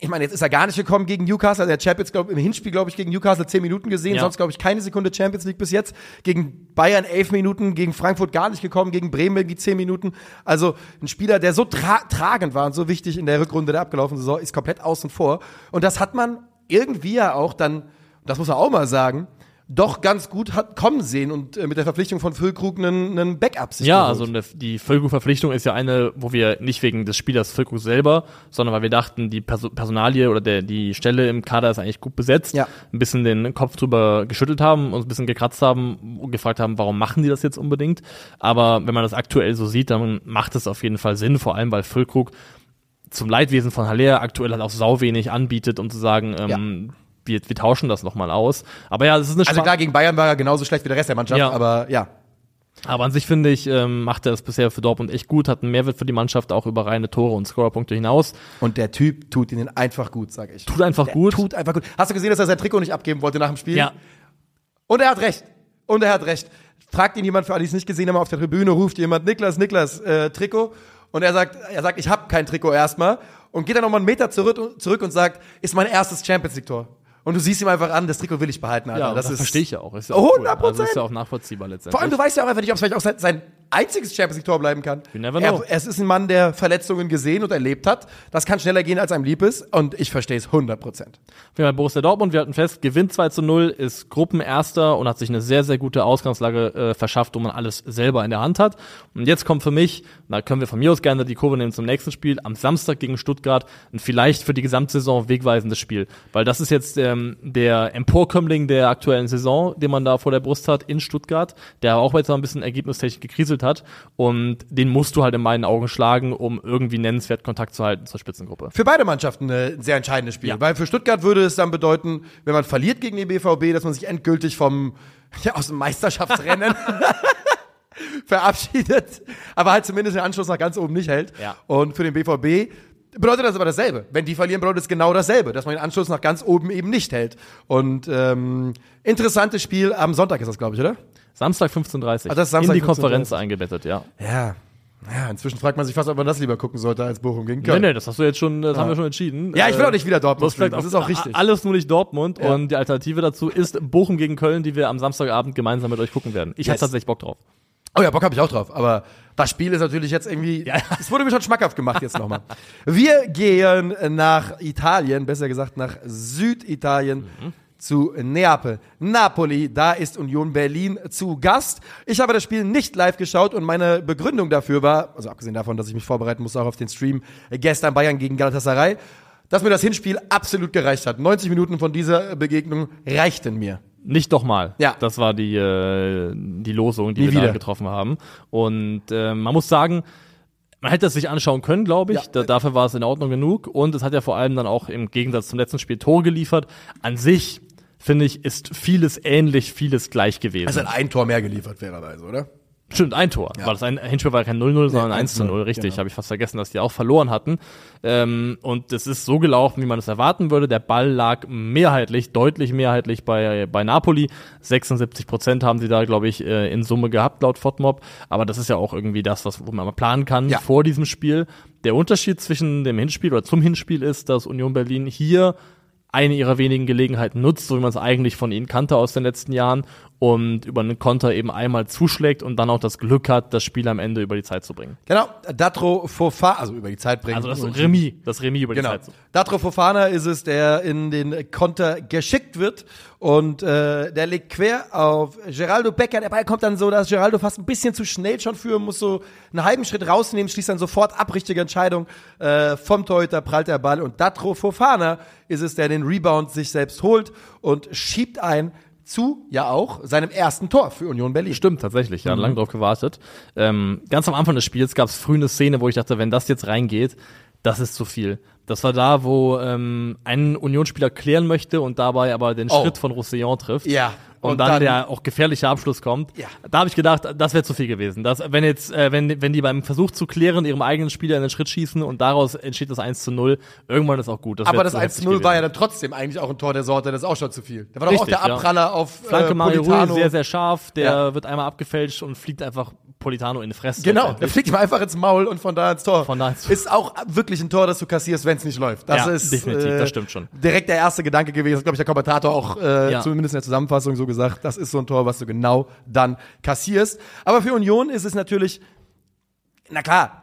ich meine, jetzt ist er gar nicht gekommen gegen Newcastle. Also der Champions, glaube im Hinspiel, glaube ich, gegen Newcastle zehn Minuten gesehen, Ja. sonst glaube ich keine Sekunde Champions League bis jetzt. Gegen Bayern elf Minuten, gegen Frankfurt gar nicht gekommen, gegen Bremen irgendwie zehn Minuten. Also ein Spieler, der so tra tragend war und so wichtig in der Rückrunde der abgelaufenen Saison, ist komplett außen vor. Und das hat man irgendwie ja auch dann, das muss man auch mal sagen, doch ganz gut hat kommen sehen und äh, mit der Verpflichtung von Füllkrug einen, einen Backup sich Ja, geholt. also ne- die Füllkrug-Verpflichtung ist ja eine, wo wir nicht wegen des Spielers Füllkrug selber, sondern weil wir dachten, die Perso Personalie oder der, die Stelle im Kader ist eigentlich gut besetzt, Ja. ein bisschen den Kopf drüber geschüttelt haben, uns ein bisschen gekratzt haben und gefragt haben, warum machen die das jetzt unbedingt. Aber wenn man das aktuell so sieht, dann macht es auf jeden Fall Sinn, vor allem weil Füllkrug zum Leidwesen von Haller aktuell halt auch sau wenig anbietet, um zu sagen, ähm, wir, wir tauschen das nochmal aus. Aber ja, es ist eine also Schwa- klar, gegen Bayern war er genauso schlecht wie der Rest der Mannschaft, Ja. aber ja. Aber an sich finde ich, ähm, macht er es bisher für Dortmund echt gut, hat einen Mehrwert für die Mannschaft auch über reine Tore und Scorerpunkte hinaus. Und der Typ tut ihnen einfach gut, sag ich. Tut einfach der gut. Tut einfach gut. Hast du gesehen, dass er sein Trikot nicht abgeben wollte nach dem Spiel? Ja, Und er hat recht. Und er hat recht. Fragt ihn jemand, für alle, die es nicht gesehen haben, auf der Tribüne ruft jemand, Niklas, Niklas, äh, Trikot. Und er sagt, er sagt, ich habe kein Trikot erstmal. Und geht dann nochmal einen Meter zurück, zurück und sagt, ist mein erstes Champions League Tor. Und du siehst ihm einfach an, das Trikot will ich behalten, Alter. ja das, ist, verstehe ich ja auch. Ist ja auch 100%. Also ist ja auch nachvollziehbar letztendlich. Vor allem, du weißt ja auch einfach nicht, ob es vielleicht auch sein, sein einziges Champions League Tor bleiben kann. You never know. Er, es ist ein Mann, der Verletzungen gesehen und erlebt hat. Das kann schneller gehen, als einem lieb ist. Und ich verstehe es 100 Prozent. Wir haben Borussia Dortmund, wir hatten fest, gewinnt 2 zu 0, ist Gruppenerster und hat sich eine sehr, sehr gute Ausgangslage äh, verschafft, wo man alles selber in der Hand hat. Und jetzt kommt für mich, da können wir von mir aus gerne die Kurve nehmen zum nächsten Spiel, am Samstag gegen Stuttgart, ein vielleicht für die Gesamtsaison wegweisendes Spiel. Weil das ist jetzt ähm, der Emporkömmling der aktuellen Saison, den man da vor der Brust hat in Stuttgart, der auch jetzt noch ein bisschen ergebnistechnisch gekriselt hat. Und den musst du halt in meinen Augen schlagen, um irgendwie nennenswert Kontakt zu halten zur Spitzengruppe. Für beide Mannschaften ein sehr entscheidendes Spiel. Ja. Weil für Stuttgart würde es dann bedeuten, wenn man verliert gegen den BVB, dass man sich endgültig vom, ja, aus dem Meisterschaftsrennen verabschiedet, aber halt zumindest den Anschluss nach ganz oben nicht hält. Ja. Und für den BVB bedeutet das aber dasselbe. Wenn die verlieren, bedeutet es genau dasselbe, dass man den Anschluss nach ganz oben eben nicht hält. Und ähm, interessantes Spiel am Sonntag ist das, glaube ich, oder? Samstag 15.30 Ah, das Samstag in die 15:30. Konferenz eingebettet, ja. Ja. Ja, inzwischen fragt man sich fast, ob man das lieber gucken sollte als Bochum gegen Nee, Köln. nee, das hast du jetzt schon, das haben wir schon entschieden. Ja, ich will Äh, auch nicht wieder Dortmund streamen, das ist auch richtig. Alles nur nicht Dortmund Ja. und die Alternative dazu ist Bochum gegen Köln, die wir am Samstagabend gemeinsam mit euch gucken werden. Ich Yes. hätte tatsächlich Bock drauf. Oh ja, Bock habe ich auch drauf. Aber das Spiel ist natürlich jetzt irgendwie. Ja. Es wurde mir schon schmackhaft gemacht jetzt nochmal. Wir gehen nach Italien, besser gesagt nach Süditalien. Zu Neapel. Napoli, da ist Union Berlin zu Gast. Ich habe das Spiel nicht live geschaut und meine Begründung dafür war, also abgesehen davon, dass ich mich vorbereiten musste auch auf den Stream gestern Bayern gegen Galatasaray, dass mir das Hinspiel absolut gereicht hat. 90 Minuten von dieser Begegnung reichten mir. Nicht doch mal. Ja. Das war die, äh, die Losung, die Nie wir da wieder. getroffen haben. Und äh, man muss sagen, man hätte es sich anschauen können, glaube ich. Ja. Da, dafür war es in Ordnung genug. Und es hat ja vor allem dann auch im Gegensatz zum letzten Spiel Tore geliefert. An sich, finde ich, ist vieles ähnlich, vieles gleich gewesen. Es hat ein Tor mehr geliefert, fairerweise, oder? Stimmt, ein Tor. War das ein Hinspiel war kein 0-0, sondern 1 zu 0, richtig. genau. Habe ich fast vergessen, dass die auch verloren hatten. Ähm, und es ist so gelaufen, wie man es erwarten würde. Der Ball lag mehrheitlich, deutlich mehrheitlich bei, bei Napoli. 76 Prozent haben sie da, glaube ich, äh, in Summe gehabt, laut FOTMOB. Aber das ist ja auch irgendwie das, was wo man mal planen kann Ja. vor diesem Spiel. Der Unterschied zwischen dem Hinspiel oder zum Hinspiel ist, dass Union Berlin hier eine ihrer wenigen Gelegenheiten nutzt, so wie man es eigentlich von ihnen kannte aus den letzten Jahren und über einen Konter eben einmal zuschlägt und dann auch das Glück hat, das Spiel am Ende über die Zeit zu bringen. Genau, Datro Fofana, also über die Zeit bringen. Also das Remis, das Remis über die Genau. Zeit zu Datro Fofana ist es, der in den Konter geschickt wird und äh, der legt quer auf Geraldo Becker. Der Ball kommt dann so, dass Geraldo fast ein bisschen zu schnell schon führen muss, so einen halben Schritt rausnehmen, schließt dann sofort ab, richtige Entscheidung. Äh, vom Torhüter prallt der Ball und Datro Fofana ist es, der den Rebound sich selbst holt und schiebt ein zu, ja auch, seinem ersten Tor für Union Berlin. Stimmt, tatsächlich. Ja, lange drauf gewartet. Ähm, ganz am Anfang des Spiels gab es früh eine Szene, wo ich dachte, wenn das jetzt reingeht, das ist zu viel. Das war da, wo ähm, ein Unionsspieler klären möchte und dabei aber den Oh. Schritt von Roussillon trifft. Ja. Und, Und dann, dann- der auch gefährliche Abschluss kommt. Ja. Da habe ich gedacht, das wäre zu viel gewesen. Das, wenn jetzt, äh, wenn, wenn die beim Versuch zu klären ihrem eigenen Spieler in den Schritt schießen und daraus entsteht das 1 zu 0, irgendwann ist auch gut. Das Aber das zu 1 heftig zu 0 war ja dann trotzdem eigentlich auch ein Tor der Sorte, das ist auch schon zu viel. Da war doch auch Richtig, der ja. Abpraller auf Flanke äh, Mario Rui, sehr, sehr scharf. Der Ja. wird einmal abgefälscht und fliegt einfach Politano in die Fresse. Genau, der fliegt ihm einfach ins Maul und von da ins Tor. Von da ins- Ist auch wirklich ein Tor, das du kassierst, wenn es nicht läuft. Das Ja, ist definitiv, äh, das stimmt schon. Direkt der erste Gedanke gewesen, das glaube ich der Kommentator auch äh, Ja. zumindest in der Zusammenfassung so gesagt. Das ist so ein Tor, was du genau dann kassierst. Aber für Union ist es natürlich, na klar,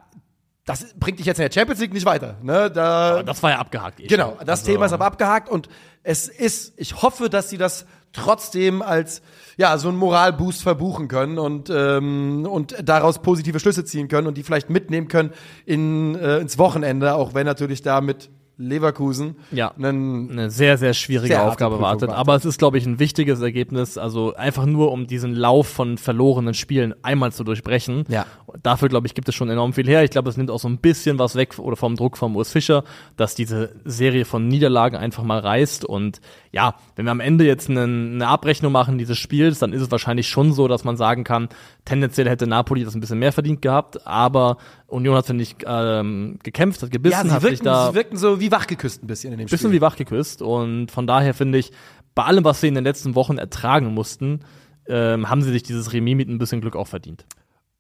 das bringt dich jetzt in der Champions League nicht weiter. Ne? Da, Aber das war ja abgehakt. eh Genau, das Also- Thema ist aber abgehakt und es ist, ich hoffe, dass sie das trotzdem als ja so einen Moralboost verbuchen können und ähm, und daraus positive Schlüsse ziehen können und die vielleicht mitnehmen können in äh, ins Wochenende, auch wenn natürlich da mit Leverkusen Ja. einen eine sehr, sehr schwierige Sehr Aufgabe wartet. Aber es ist, glaube ich, ein wichtiges Ergebnis. Also einfach nur, um diesen Lauf von verlorenen Spielen einmal zu durchbrechen. Ja. Dafür, glaube ich, gibt es schon enorm viel her. Ich glaube, es nimmt auch so ein bisschen was weg oder vom Druck vom Urs Fischer, dass diese Serie von Niederlagen einfach mal reißt. Und ja, wenn wir am Ende jetzt eine, eine Abrechnung machen dieses Spiels, dann ist es wahrscheinlich schon so, dass man sagen kann, tendenziell hätte Napoli das ein bisschen mehr verdient gehabt, aber Union hat, finde ich, ähm, gekämpft, hat gebissen, ja, sie hat sich wirken, da sie wirken so wie wachgeküsst ein bisschen in dem bisschen Spiel. wie wachgeküsst. Und von daher finde ich, bei allem, was sie in den letzten Wochen ertragen mussten, ähm, haben sie sich dieses Remis mit ein bisschen Glück auch verdient.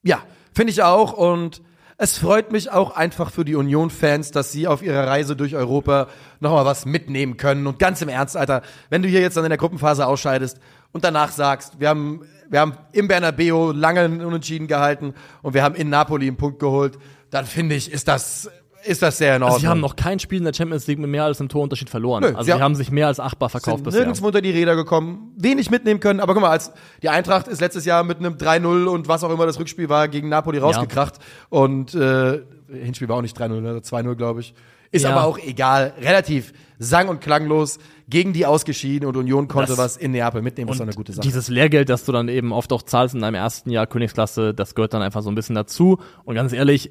Ja, finde ich auch. Und es freut mich auch einfach für die Union-Fans, dass sie auf ihrer Reise durch Europa nochmal was mitnehmen können. Und ganz im Ernst, Alter, wenn du hier jetzt dann in der Gruppenphase ausscheidest und danach sagst, wir haben, wir haben im Bernabeu lange Unentschieden gehalten und wir haben in Napoli einen Punkt geholt, dann finde ich, ist das, ist das sehr in Ordnung. Also sie haben noch kein Spiel in der Champions League mit mehr als einem Torunterschied verloren. Nö, also sie haben- haben sich mehr als achtbar verkauft sind bisher. nirgendwo unter die Räder gekommen, wenig mitnehmen können. Aber guck mal, als die Eintracht ist letztes Jahr mit einem 3-0 und was auch immer das Rückspiel war, gegen Napoli rausgekracht. Und äh, Hinspiel war auch nicht 3-0, ne? 2-0, glaube ich. Ist Ja. aber auch egal. Relativ sang- und klanglos gegen die ausgeschieden und Union konnte Das- was in Neapel mitnehmen. Das ist doch eine gute Sache. Dieses Lehrgeld, das du dann eben oft auch zahlst in deinem ersten Jahr Königsklasse, das gehört dann einfach so ein bisschen dazu. Und ganz ehrlich,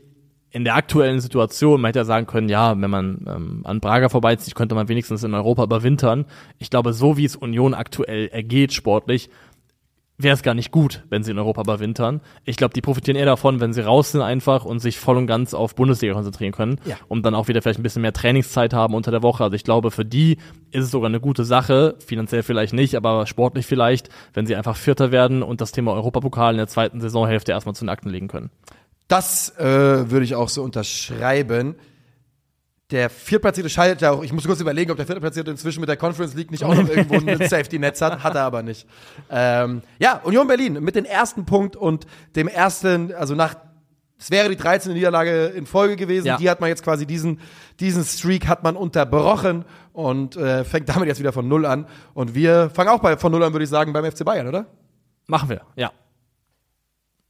in der aktuellen Situation, man hätte ja sagen können, ja, wenn man ähm, an Braga vorbeizieht, könnte man wenigstens in Europa überwintern. Ich glaube, so wie es Union aktuell ergeht sportlich, wäre es gar nicht gut, wenn sie in Europa überwintern. Ich glaube, die profitieren eher davon, wenn sie raus sind einfach und sich voll und ganz auf Bundesliga konzentrieren können Ja. und dann auch wieder vielleicht ein bisschen mehr Trainingszeit haben unter der Woche. Also ich glaube, für die ist es sogar eine gute Sache, finanziell vielleicht nicht, aber sportlich vielleicht, wenn sie einfach Vierter werden und das Thema Europapokal in der zweiten Saisonhälfte erstmal zu den Akten legen können. Das äh, würde ich auch so unterschreiben. Der Viertplatzierte scheidet ja auch, ich muss kurz überlegen, ob der Viertplatzierte inzwischen mit der Conference League nicht auch noch irgendwo ein Safety-Netz hat, hat er aber nicht. Ähm, ja, Union Berlin mit dem ersten Punkt und dem ersten, also nach, es wäre die 13. Niederlage in Folge gewesen, Ja. die hat man jetzt quasi diesen, diesen Streak hat man unterbrochen und äh, fängt damit jetzt wieder von Null an. Und wir fangen auch bei, von Null an, würde ich sagen, beim FC Bayern, oder? Machen wir, ja.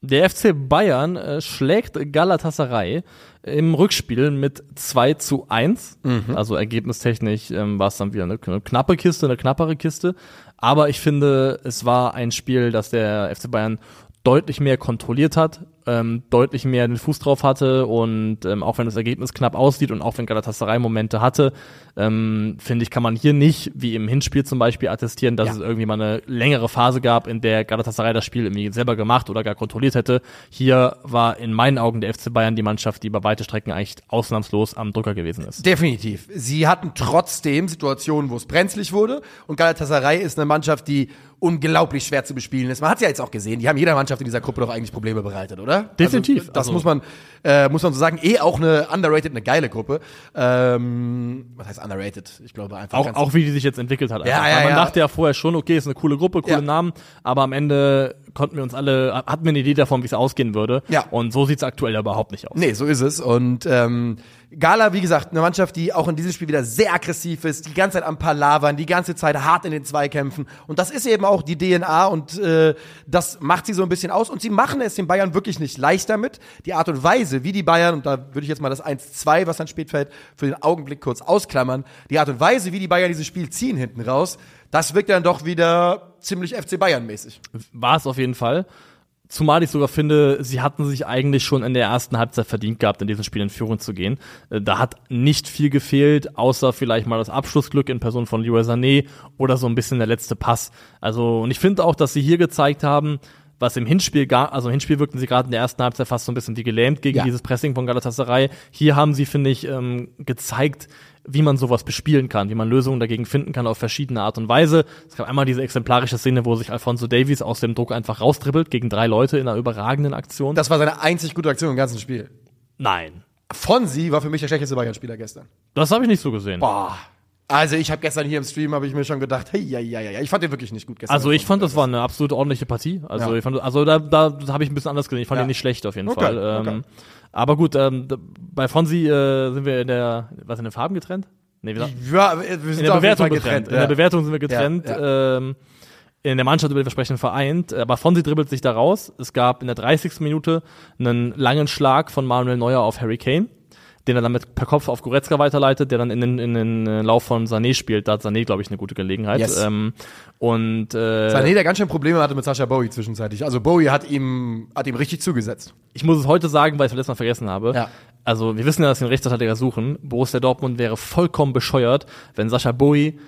Der FC Bayern äh, schlägt Galatasaray im Rückspiel mit 2 zu 1. Also ergebnistechnisch ähm, war es dann wieder eine knappe Kiste, eine knappere Kiste. Aber ich finde, es war ein Spiel, das der FC Bayern deutlich mehr kontrolliert hat, ähm, deutlich mehr den Fuß drauf hatte und ähm, auch wenn das Ergebnis knapp aussieht und auch wenn Galatasaray Momente hatte, ähm, finde ich, kann man hier nicht, wie im Hinspiel zum Beispiel, attestieren, dass Ja. es irgendwie mal eine längere Phase gab, in der Galatasaray das Spiel irgendwie selber gemacht oder gar kontrolliert hätte. Hier war in meinen Augen der FC Bayern die Mannschaft, die über weite Strecken eigentlich ausnahmslos am Drücker gewesen ist. Definitiv. Sie hatten trotzdem Situationen, wo es brenzlig wurde. Und Galatasaray ist eine Mannschaft, die unglaublich schwer zu bespielen ist. Man hat ja jetzt auch gesehen, die haben jeder Mannschaft in dieser Gruppe doch eigentlich Probleme bereitet, oder? Definitiv. Also, das Also- muss man, äh, muss man so sagen. Eh auch eine underrated, eine geile Gruppe. Ähm, was heißt underrated? Ich glaube einfach Auch, auch wie die sich jetzt entwickelt hat. Ja, einfach. ja, man ja. dachte ja vorher schon, okay, ist eine coole Gruppe, coole Ja. Namen, aber am Ende konnten wir uns alle, hatten wir eine Idee davon, wie es ausgehen würde. Ja. Und so sieht's aktuell ja überhaupt nicht aus. Nee, so ist es. Und ähm, Gala, wie gesagt, eine Mannschaft, die auch in diesem Spiel wieder sehr aggressiv ist, die ganze Zeit am Palavern, die ganze Zeit hart in den Zweikämpfen. Und das ist eben auch die DNA und äh, das macht sie so ein bisschen aus. Und sie machen es den Bayern wirklich nicht leicht damit. Die Art und Weise, wie die Bayern, und da würde ich jetzt mal das 1-2, was dann spät fällt, für den Augenblick kurz ausklammern, die Art und Weise, wie die Bayern dieses Spiel ziehen hinten raus, das wirkt dann doch wieder ziemlich FC Bayern-mäßig. War es auf jeden Fall. Zumal ich sogar finde, sie hatten sich eigentlich schon in der ersten Halbzeit verdient gehabt, in diesem Spiel in Führung zu gehen. Äh, Da hat nicht viel gefehlt, außer vielleicht mal das Abschlussglück in Person von Leroy Sané oder so ein bisschen der letzte Pass. Also, und ich finde auch, dass sie hier gezeigt haben, was im Hinspiel gar, also im Hinspiel wirkten sie gerade in der ersten Halbzeit fast so ein bisschen wie gelähmt gegen Ja. dieses Pressing von Galatasaray. Hier haben sie, finde ich, ähm, gezeigt, wie man sowas bespielen kann, wie man Lösungen dagegen finden kann auf verschiedene Art und Weise. Es gab einmal diese exemplarische Szene, wo sich Alfonso Davies aus dem Druck einfach raustribbelt gegen drei Leute in einer überragenden Aktion. Das war seine einzig gute Aktion im ganzen Spiel. Nein. Fonsi war für mich der schlechteste Bayern-Spieler gestern. Das habe ich nicht so gesehen. Boah. Also ich habe gestern hier im Stream habe ich mir schon gedacht, hey, ja, ja, ja, ich fand den wirklich nicht gut gestern. Also ich fand, das war eine absolut ordentliche Partie. Also Ja. ich fand, also da, da habe ich ein bisschen anders gesehen. Ich fand Ja. ihn nicht schlecht auf jeden Okay, Fall. Ähm, okay. Aber gut, ähm, bei Fonsi äh, sind wir in der, was in den Farben getrennt? Nee, gesagt, ja, wir sind in der Bewertung getrennt. In ja. der Bewertung sind wir getrennt. Ähm, in der Mannschaft über die Versprechen vereint. Aber Fonsi dribbelt sich da raus. Es gab in der 30. Minute einen langen Schlag von Manuel Neuer auf Harry Kane, den er damit per Kopf auf Goretzka weiterleitet, der dann in den, in den äh, Lauf von Sané spielt. Da hat Sané, glaube ich, eine gute Gelegenheit. Yes. Ähm, und äh, Sané, der ganz schön Probleme hatte mit Sascha Bowie zwischenzeitlich. Also Bowie hat ihm, hat ihm richtig zugesetzt. ich muss es heute sagen, weil ich es letztes Mal vergessen habe. Ja. Also wir wissen ja, dass wir einen Rechtsverteidiger suchen. Borussia Dortmund wäre vollkommen bescheuert, wenn Sascha Bowie,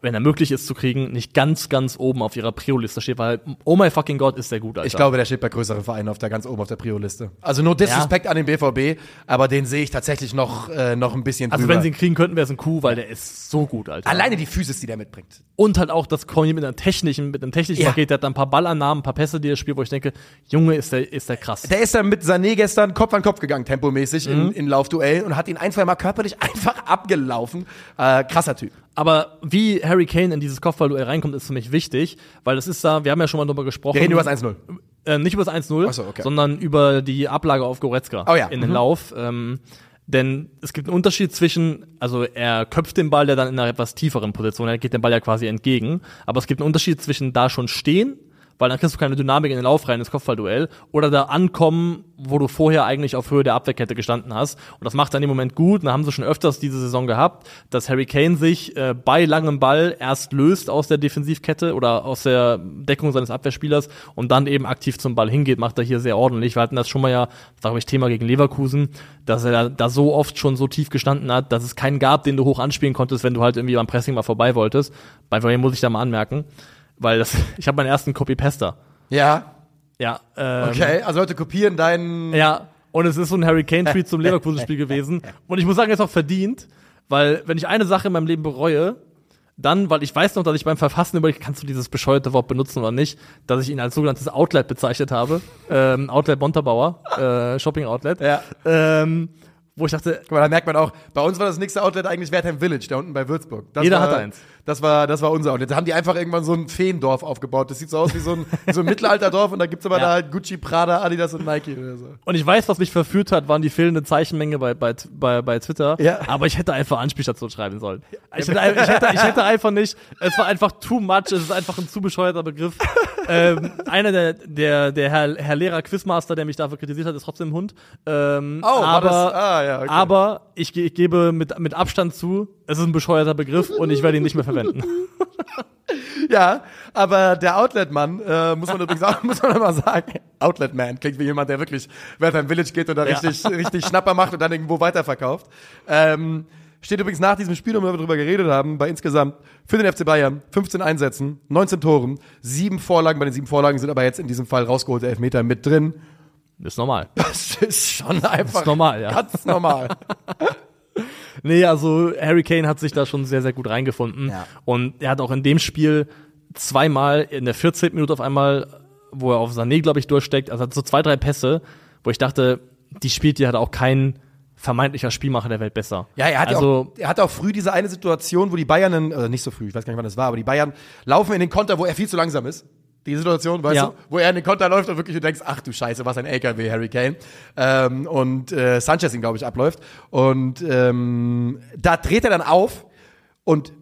wenn er möglich ist zu kriegen, nicht ganz, ganz oben auf ihrer Prio-Liste steht, weil oh my fucking Gott, ist der gut, Alter. Ich glaube, der steht bei größeren Vereinen auf der ganz oben auf der Prio-Liste. Also nur Disrespekt an den BVB, aber den sehe ich tatsächlich noch, äh, noch ein bisschen Also drüber. wenn sie ihn kriegen könnten, wäre es ein Coup, weil der ist so gut, Alter. Alleine die Physis, die der mitbringt. Und halt auch das Kombiniert mit einer technischen, mit einem technischen Ja. Paket, der hat ein paar Ballannahmen, ein paar Pässe, die er spielt, wo ich denke, Junge, ist der, ist der krass. Der ist dann mit Sané gestern Kopf an Kopf gegangen, tempomäßig Mhm. in, in Laufduellen und hat ihn ein, zwei Mal körperlich einfach abgelaufen. Äh, krasser Typ. Aber wie Harry Kane in dieses Kopfballduell reinkommt, ist für mich wichtig, weil das ist da, wir haben ja schon mal drüber gesprochen. Wir reden über das 1-0. Äh, nicht über das 1-0, Ach so, okay. sondern über die Ablage auf Goretzka Oh ja, in den mhm. Lauf. Ähm, denn es gibt einen Unterschied zwischen, also er köpft den Ball, der dann in einer etwas tieferen Position, er geht dem Ball ja quasi entgegen, aber es gibt einen Unterschied zwischen da schon stehen, weil dann kriegst du keine Dynamik in den Lauf rein ins Kopfballduell, oder da ankommen, wo du vorher eigentlich auf Höhe der Abwehrkette gestanden hast. Und das macht in dem Moment gut. Und da haben sie schon öfters diese Saison gehabt, dass Harry Kane sich äh, bei langem Ball erst löst aus der Defensivkette oder aus der Deckung seines Abwehrspielers und dann eben aktiv zum Ball hingeht, macht er hier sehr ordentlich. Wir hatten das schon mal ja, sag ich, Thema gegen Leverkusen, dass er da, da so oft schon so tief gestanden hat, dass es keinen gab, den du hoch anspielen konntest, wenn du halt irgendwie beim Pressing mal vorbei wolltest. Bei wem muss ich da mal anmerken, weil das, ich habe meinen ersten Copy-Pester. Ja, Ja, ähm, okay. Also Leute kopieren deinen. ja, und es ist so ein Harry Kane-Tweet zum Leverkusen-Spiel gewesen. Und ich muss sagen, er ist auch verdient, weil wenn ich eine Sache in meinem Leben bereue, dann, weil ich weiß noch, dass ich beim Verfassen überlegt, kannst du dieses bescheuerte Wort benutzen oder nicht, dass ich ihn als sogenanntes Outlet bezeichnet habe. Ähm, Outlet Montabaur, äh, Shopping Outlet. Ja. Ähm, wo ich dachte, Guck mal, da merkt man auch, bei uns war das nächste Outlet eigentlich Wertheim Village, da unten bei Würzburg. Das Jeder war, hatte eins. Das war, das war unser Outlet. Da haben die einfach irgendwann so ein Feendorf aufgebaut. Das sieht so aus wie so ein, so ein Mittelalterdorf und da gibt's aber Ja. da halt Gucci, Prada, Adidas und Nike oder so. Und ich weiß, was mich verführt hat, waren die fehlende Zeichenmenge bei, bei, bei, bei Twitter. Ja. Aber ich hätte einfach Anspielstation schreiben sollen. Ich hätte, ich, hätte, ich hätte einfach nicht, es war einfach too much, es ist einfach ein zu bescheuerter Begriff. ähm, einer der, der, der Herr, Herr Lehrer Quizmaster, der mich dafür kritisiert hat, ist trotzdem ein Hund. Ähm, Oh, aber, das- ah, ja, okay. aber ich, ich gebe mit, mit Abstand zu, es ist ein bescheuerter Begriff und ich werde ihn nicht mehr verwenden. Ja, aber der Outlet-Mann, äh, muss man übrigens auch, muss man immer sagen, Outlet-Man klingt wie jemand, der wirklich Wertheim Village geht und da Ja. richtig, richtig Schnapper macht und dann irgendwo weiterverkauft. Ähm, steht übrigens nach diesem Spiel, um wir darüber geredet haben, bei insgesamt für den FC Bayern 15 Einsätzen, 19 Toren, sieben Vorlagen, bei den sieben Vorlagen sind aber jetzt in diesem Fall rausgeholte Elfmeter mit drin. ist normal. Das ist schon einfach normal, ja. ganz normal. Nee, also Harry Kane hat sich da schon sehr, sehr gut reingefunden. Ja. Und er hat auch in dem Spiel zweimal in der 14. Minute auf einmal, wo er auf Sané, glaube ich, durchsteckt. Also hat so zwei, drei Pässe, wo ich dachte, die spielt die hat auch kein vermeintlicher Spielmacher der Welt besser. Ja, er hat also, ja auch, er hat auch früh diese eine Situation, wo die Bayern, oder nicht so früh, ich weiß gar nicht, wann das war, aber die Bayern laufen in den Konter, wo er viel zu langsam ist. Die Situation, weißt Ja. du, wo er in den Konter läuft und wirklich du denkst, ach du Scheiße, was ein LKW, Harry Kane. Ähm, und äh, Sanchez ihn, glaube ich, abläuft. Und ähm, da dreht er dann auf und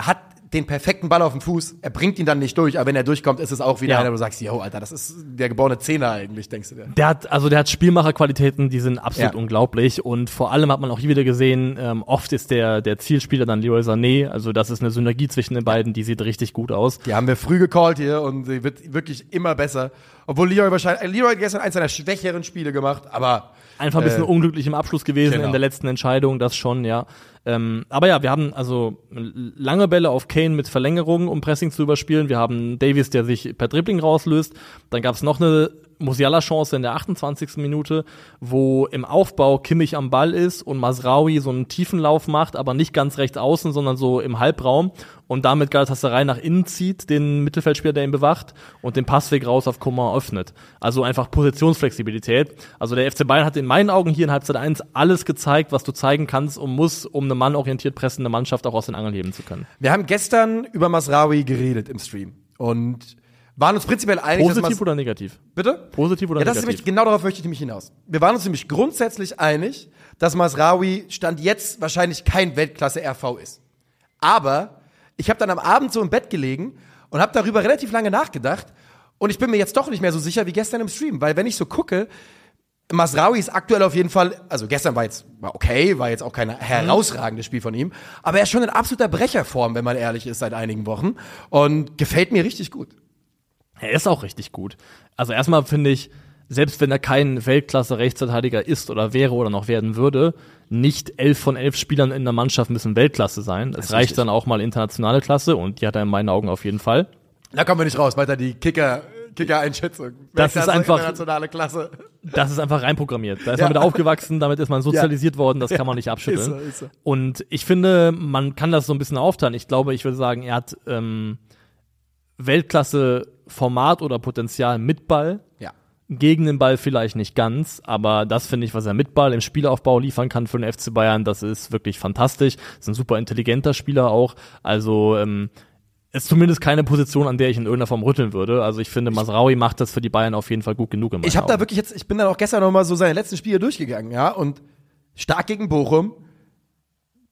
hat den perfekten Ball auf dem Fuß. Er bringt ihn dann nicht durch, aber wenn er durchkommt, ist es auch wieder Ja. einer, wo du sagst, yo, Alter, das ist der geborene Zehner eigentlich, denkst du dir. Der hat, also der hat Spielmacherqualitäten, die sind absolut Ja. unglaublich. Und vor allem hat man auch hier wieder gesehen, ähm, oft ist der, der Zielspieler dann Leroy Sané. Also das ist eine Synergie zwischen den beiden, die sieht richtig gut aus. Die haben wir früh gecallt hier und sie wird wirklich immer besser. Obwohl Leroy wahrscheinlich, äh, Leroy hat gestern eins seiner schwächeren Spiele gemacht, aber Einfach ein bisschen Äh, unglücklich im Abschluss gewesen genau. in der letzten Entscheidung, das schon, ja. Ähm, aber ja, wir haben also lange Bälle auf Kane mit Verlängerung, um Pressing zu überspielen. Wir haben Davies, der sich per Dribbling rauslöst. Dann gab es noch eine Musiala-Chance in der 28. Minute, wo im Aufbau Kimmich am Ball ist und Masraoui so einen tiefen Lauf macht, aber nicht ganz rechts außen, sondern so im Halbraum und damit Galatasaray nach innen zieht, den Mittelfeldspieler, der ihn bewacht und den Passweg raus auf Coman öffnet. Also einfach Positionsflexibilität. Also der FC Bayern hat in meinen Augen hier in Halbzeit 1 alles gezeigt, was du zeigen kannst und musst, um eine mannorientiert pressende Mannschaft auch aus den Angeln heben zu können. wir haben gestern über Masraoui geredet im Stream und waren uns prinzipiell einig, dass Positiv Mas oder negativ? Bitte? Positiv oder Ja, das ist negativ? nämlich, genau darauf möchte ich nämlich hinaus. Wir waren uns nämlich grundsätzlich einig, dass Masraoui Stand jetzt wahrscheinlich kein Weltklasse-RV ist. Aber ich habe dann am Abend so im Bett gelegen und habe darüber relativ lange nachgedacht und ich bin mir jetzt doch nicht mehr so sicher wie gestern im Stream, weil wenn ich so gucke, Masraoui ist aktuell auf jeden Fall, also gestern war jetzt war okay, war jetzt auch kein herausragendes Spiel von ihm, aber er ist schon in absoluter Brecherform, wenn man ehrlich ist, seit einigen Wochen und gefällt mir richtig gut. Er ist auch richtig gut. Also erstmal finde ich, selbst wenn er kein Weltklasse-Rechtsverteidiger ist oder wäre oder noch werden würde, nicht elf von elf Spielern in der Mannschaft müssen Weltklasse sein. Es reicht richtig. dann auch mal internationale Klasse und die hat er in meinen Augen auf jeden Fall. Da kommen wir nicht raus, weiter die Kicker, Kicker-Einschätzung. Das ist Weltklasse, einfach- internationale Klasse. Das ist einfach reinprogrammiert. Da ist Ja. man mit aufgewachsen, damit ist man sozialisiert worden, das kann man nicht abschütteln. Ist so, ist so. Und ich finde, man kann das so ein bisschen aufteilen. Ich glaube, ich würde sagen, er hat ähm, Weltklasse-Format oder Potenzial mit Ball. Ja. Gegen den Ball vielleicht nicht ganz, aber das finde ich, was er mit Ball im Spielaufbau liefern kann für den FC Bayern, das ist wirklich fantastisch. Ist ein super intelligenter Spieler auch. Also ähm, ist zumindest keine Position, an der ich in irgendeiner Form rütteln würde. Also ich finde, Masraoui macht das für die Bayern auf jeden Fall gut genug. Ich habe da wirklich jetzt, ich bin dann auch gestern noch mal so seine letzten Spiele durchgegangen, ja, und stark gegen Bochum,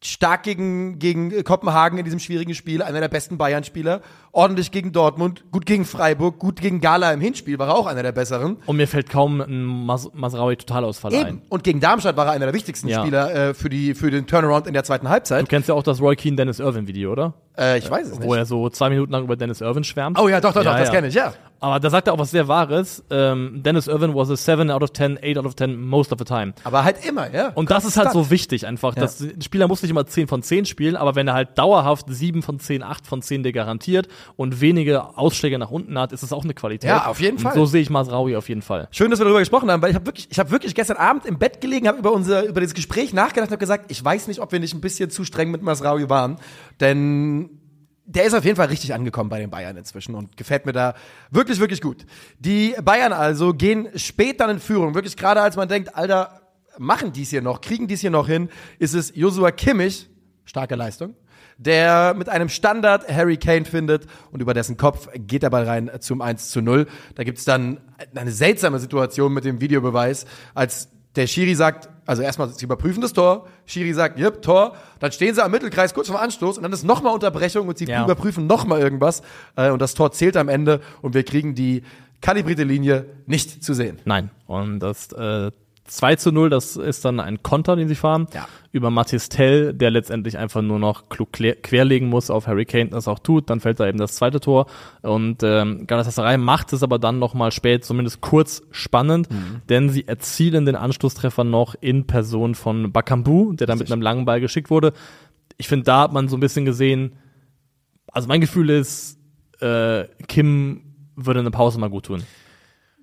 stark gegen, gegen Kopenhagen in diesem schwierigen Spiel, einer der besten Bayern-Spieler, ordentlich gegen Dortmund, gut gegen Freiburg, gut gegen Gala im Hinspiel, war er auch einer der besseren. Und mir fällt kaum ein Mas Masraoui Totalausfall ein. Eben. Und gegen Darmstadt war er einer der wichtigsten Ja. Spieler äh, für, die, für den Turnaround in der zweiten Halbzeit. Du kennst ja auch das Roy Keane Dennis Irvin Video, oder? Äh, ich weiß es Wo nicht. er so zwei Minuten lang über Dennis Irvin schwärmt. Oh ja, doch, doch, doch, Ja, das ja. kenne ich, ja. Aber da sagt er auch was sehr Wahres. Ähm, Dennis Irvin was a 7 out of 10, 8 out of 10 most of the time. Aber halt immer, ja. Und das ist halt Konstant. so wichtig einfach. Ja. dass Ein Spieler muss nicht immer 10 von 10 spielen, aber wenn er halt dauerhaft 7 von 10, 8 von 10 dir garantiert und wenige Ausschläge nach unten hat, ist das auch eine Qualität. Ja, auf jeden und Fall. So sehe ich Masraoui auf jeden Fall. Schön, dass wir darüber gesprochen haben, weil ich habe wirklich, ich habe wirklich gestern Abend im Bett gelegen, habe über unser, über das Gespräch nachgedacht und habe gesagt, ich weiß nicht, ob wir nicht ein bisschen zu streng mit Masraoui waren, denn der ist auf jeden Fall richtig angekommen bei den Bayern inzwischen und gefällt mir da wirklich, wirklich gut. Die Bayern also gehen spät dann in Führung, wirklich gerade als man denkt, Alter, machen dies hier noch, kriegen dies hier noch hin, ist es Joshua Kimmich, starke Leistung, der mit einem Standard Harry Kane findet und über dessen Kopf geht der Ball rein zum 1 zu 0. Da gibt's dann eine seltsame Situation mit dem Videobeweis, als der Schiri sagt, also erstmal, sie überprüfen das Tor, Schiri sagt, yep, Tor, dann stehen sie am Mittelkreis kurz vor Anstoß und dann ist nochmal Unterbrechung und sie Ja. überprüfen nochmal irgendwas äh, und das Tor zählt am Ende und wir kriegen die kalibrierte Linie nicht zu sehen. Nein. Und das äh, 2 zu 0, das ist dann ein Konter, den sie fahren. Ja. Über Mathis Tell, der letztendlich einfach nur noch klug querlegen muss auf Harry Kane, das auch tut. Dann fällt da eben das zweite Tor. Und ähm, Galatasaray macht es aber dann noch mal spät, zumindest kurz spannend, denn sie erzielen den Anschlusstreffer noch in Person von Bakambu, der dann mit einem langen Ball geschickt wurde. Ich finde, da hat man so ein bisschen gesehen, also mein Gefühl ist, äh, Kim würde eine Pause mal gut tun.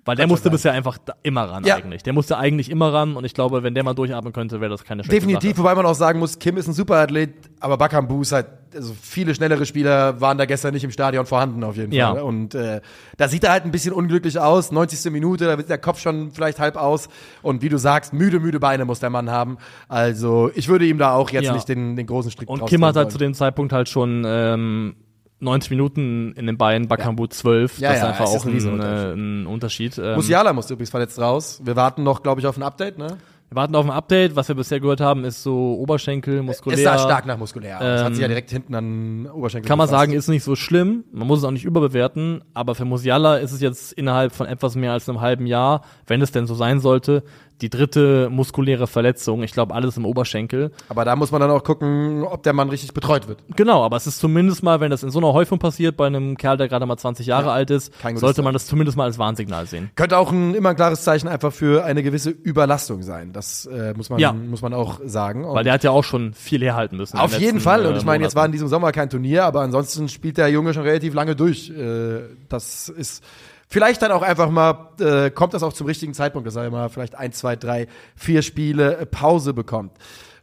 Weil der musste bisher einfach immer ran Ja. eigentlich. Der musste eigentlich immer ran und ich glaube, wenn der mal durchatmen könnte, wäre das keine schlechte Definitiv, Sache. wobei man auch sagen muss, Kim ist ein Superathlet, aber Bakambu ist halt, also viele schnellere Spieler waren da gestern nicht im Stadion vorhanden auf jeden Ja. Fall. Und äh, da sieht er halt ein bisschen unglücklich aus, 90. Minute, da wird der Kopf schon vielleicht halb aus. Und wie du sagst, müde, müde Beine muss der Mann haben. Also ich würde ihm da auch jetzt Ja. nicht den, den großen Strick Und Kim hat halt zu dem Zeitpunkt halt schon ähm, 90 Minuten in den Beinen, Bakambu 12. Ja, das ist ja, einfach es ist auch ein Riesenunterschied. äh, ein Unterschied. Ähm, Musiala musste übrigens verletzt raus. Wir warten noch, glaube ich, auf ein Update, ne? wir warten auf ein Update. Was wir bisher gehört haben, ist so Oberschenkel, muskulär. Es sah stark nach muskulär aus. Hat Ähm, sich ja direkt hinten an Oberschenkel Kann man sagen, ist nicht so schlimm. Man muss es auch nicht überbewerten. Aber für Musiala ist es jetzt innerhalb von etwas mehr als einem halben Jahr, wenn es denn so sein sollte, die dritte muskuläre Verletzung. Ich glaube, alles im Oberschenkel. Aber da muss man dann auch gucken, ob der Mann richtig betreut wird. Genau, aber es ist zumindest mal, wenn das in so einer Häufung passiert, bei einem Kerl, der gerade mal 20 Jahre alt ist, sollte man das zumindest mal als Warnsignal sehen. Könnte auch ein immer ein klares Zeichen einfach für eine gewisse Überlastung sein. Das äh, muss man Ja. muss man auch sagen. Und Weil der hat ja auch schon viel herhalten müssen. auf den jeden letzten, Fall. Und äh, ich meine, jetzt war in diesem Sommer kein Turnier, aber ansonsten spielt der Junge schon relativ lange durch. Äh, das ist vielleicht dann auch einfach mal äh, kommt das auch zum richtigen Zeitpunkt, dass er immer vielleicht ein, zwei, drei, vier Spiele äh, Pause bekommt.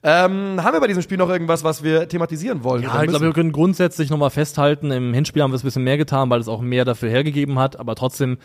Ähm, haben wir bei diesem Spiel noch irgendwas, was wir thematisieren wollen? Ja, ich glaube, wir können grundsätzlich nochmal festhalten, im Hinspiel haben wir es ein bisschen mehr getan, weil es auch mehr dafür hergegeben hat, aber trotzdem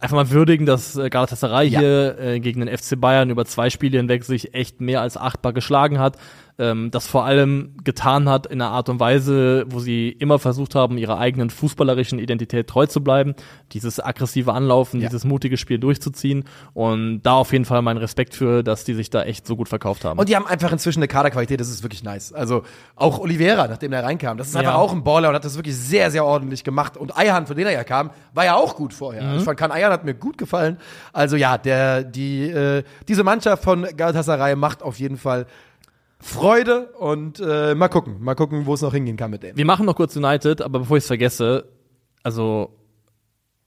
einfach mal würdigen, dass äh, Galatasaray Ja. hier äh, gegen den FC Bayern über zwei Spiele hinweg sich echt mehr als achtbar geschlagen hat, ähm, das vor allem getan hat in einer Art und Weise, wo sie immer versucht haben, ihrer eigenen fußballerischen Identität treu zu bleiben, dieses aggressive Anlaufen, Ja. dieses mutige Spiel durchzuziehen und da auf jeden Fall mein Respekt für, dass die sich da echt so gut verkauft haben. Und die haben einfach inzwischen eine Kaderqualität, das ist wirklich nice. Also auch Oliveira, nachdem er reinkam, das ist einfach Ja. auch ein Baller und hat das wirklich sehr, sehr ordentlich gemacht. Und Eierhand, von dem er ja kam, war ja auch gut vorher. Mhm. Ich fand, Kan Eierhand hat mir gut gefallen. Also ja, der, die, äh, diese Mannschaft von Galatasaray macht auf jeden Fall Freude und äh, mal gucken, mal gucken, wo es noch hingehen kann mit denen. Wir machen noch kurz United, aber bevor ich es vergesse, also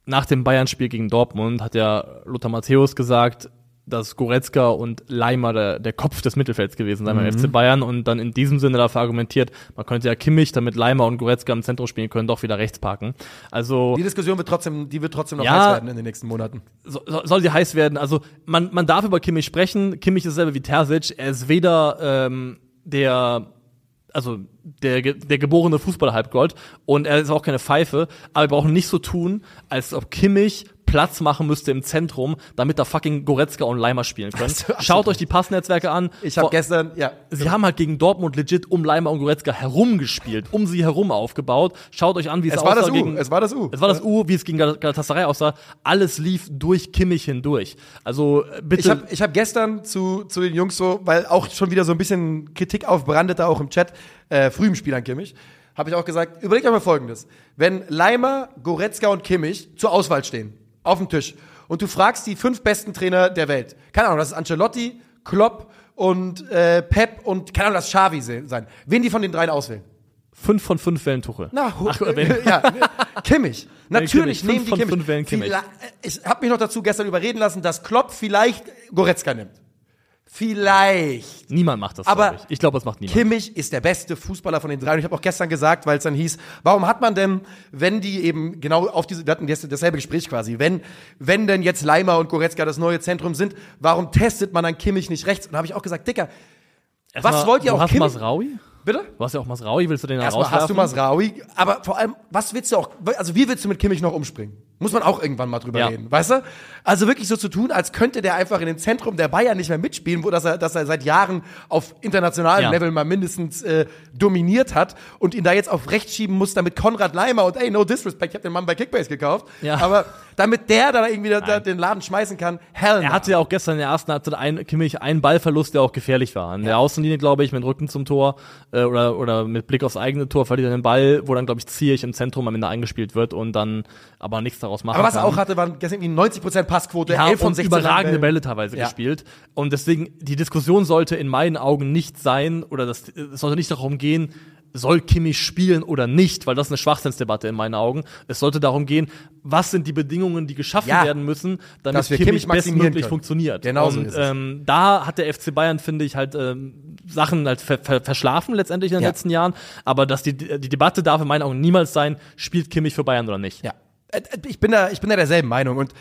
nach dem Bayern-Spiel gegen Dortmund hat ja Lothar Matthäus gesagt, dass Goretzka und Leimer der, der Kopf des Mittelfelds gewesen seien beim FC Bayern und dann in diesem Sinne dafür argumentiert, man könnte ja Kimmich, damit Leimer und Goretzka im Zentrum spielen können, doch wieder rechts parken. Also Die Diskussion wird trotzdem, die wird trotzdem noch Ja. heiß werden in den nächsten Monaten. so, so- soll sie heiß werden. Also man, man darf über Kimmich sprechen. Kimmich ist selber wie Terzic. Er ist weder ähm, der also der, der geborene Fußballer-Halbgold und er ist auch keine Pfeife, aber wir brauchen nicht so tun, als ob Kimmich Platz machen müsste im Zentrum, damit da fucking Goretzka und Leimer spielen können. Schaut euch die Passnetzwerke an. Ich habe gestern, ja, Sie haben halt gegen Dortmund legit um Leimer und Goretzka herumgespielt, um sie herum aufgebaut. Schaut euch an, wie es, es war aussah das U, gegen es war das U. es war das U, wie es gegen Gal- Galatasaray aussah. Alles lief durch Kimmich hindurch. Also äh, bitte. Ich habe ich hab gestern zu, zu den Jungs so, weil auch schon wieder so ein bisschen Kritik aufbrandete, auch im Chat, äh, früh im Spiel an Kimmich, habe ich auch gesagt, überlegt euch mal Folgendes. Wenn Leimer, Goretzka und Kimmich zur Auswahl stehen, auf dem Tisch, und du fragst die fünf besten Trainer der Welt, keine Ahnung, das ist Ancelotti, Klopp und äh, Pep und keine Ahnung, das Xavi se- sein. Wen die von den dreien auswählen? fünf von fünf Wellen Tuchel. Na, Ach, wen? ja, Kimmich. Natürlich nehmen die von Kimmich. fünf Kimmich. Ich habe mich noch dazu gestern überreden lassen, dass Klopp vielleicht Goretzka nimmt. Vielleicht. Niemand macht das, Aber glaub ich. Ich glaube, das macht niemand. Kimmich ist der beste Fußballer von den drei. Und ich habe auch gestern gesagt, weil es dann hieß, warum hat man denn, wenn die eben genau auf diese, wir hatten das, dasselbe Gespräch quasi, wenn, wenn denn jetzt Leimer und Goretzka das neue Zentrum sind, warum testet man dann Kimmich nicht rechts? Und da habe ich auch gesagt, Dicker, Erstmal, was wollt ihr auch hast Kimmich- Masraui? bitte? Du hast ja auch Masraui, willst du den dann Erstmal hast du? Masraui, aber vor allem, was willst du auch, also wie willst du mit Kimmich noch umspringen? Muss man auch irgendwann mal drüber Ja. reden, weißt du? Also wirklich so zu tun, als könnte der einfach in dem Zentrum der Bayern nicht mehr mitspielen, wo dass er, dass er seit Jahren auf internationalem Ja. Level mal mindestens äh, dominiert hat und ihn da jetzt auf rechts schieben muss, damit Konrad Leimer und ey, no disrespect, ich habe den Mann bei Kickbase gekauft, Ja. aber damit der da irgendwie da, da den Laden schmeißen kann, hell Er hatte ja auch gestern in der ersten Halbzeit ein, Kimmich einen Ballverlust, der auch gefährlich war. An der Außenlinie, glaube ich, mit Rücken zum Tor äh, oder, oder mit Blick aufs eigene Tor verliert er den Ball, wo dann, glaube ich, Ziyech im Zentrum am Ende eingespielt wird und dann aber nichts daraus machen aber was er auch hatte, waren gestern irgendwie 90% Passquote, ja, 11 von und 16 überragende Bälle teilweise Ja. gespielt. Und deswegen, die Diskussion sollte in meinen Augen nicht sein, oder das, es sollte nicht darum gehen, soll Kimmich spielen oder nicht, weil das ist eine Schwachsinnsdebatte in meinen Augen. Es sollte darum gehen, was sind die Bedingungen, die geschaffen Ja, werden müssen, damit Kimmich, Kimmich bestmöglich können. funktioniert. Genau so Und ähm, da hat der FC Bayern, finde ich, halt ähm, Sachen halt ver ver verschlafen letztendlich in den Ja. letzten Jahren. Aber dass die, die Debatte darf in meinen Augen niemals sein, spielt Kimmich für Bayern oder nicht. Ja. Äh, äh, Ich bin da, ich bin da derselben Meinung und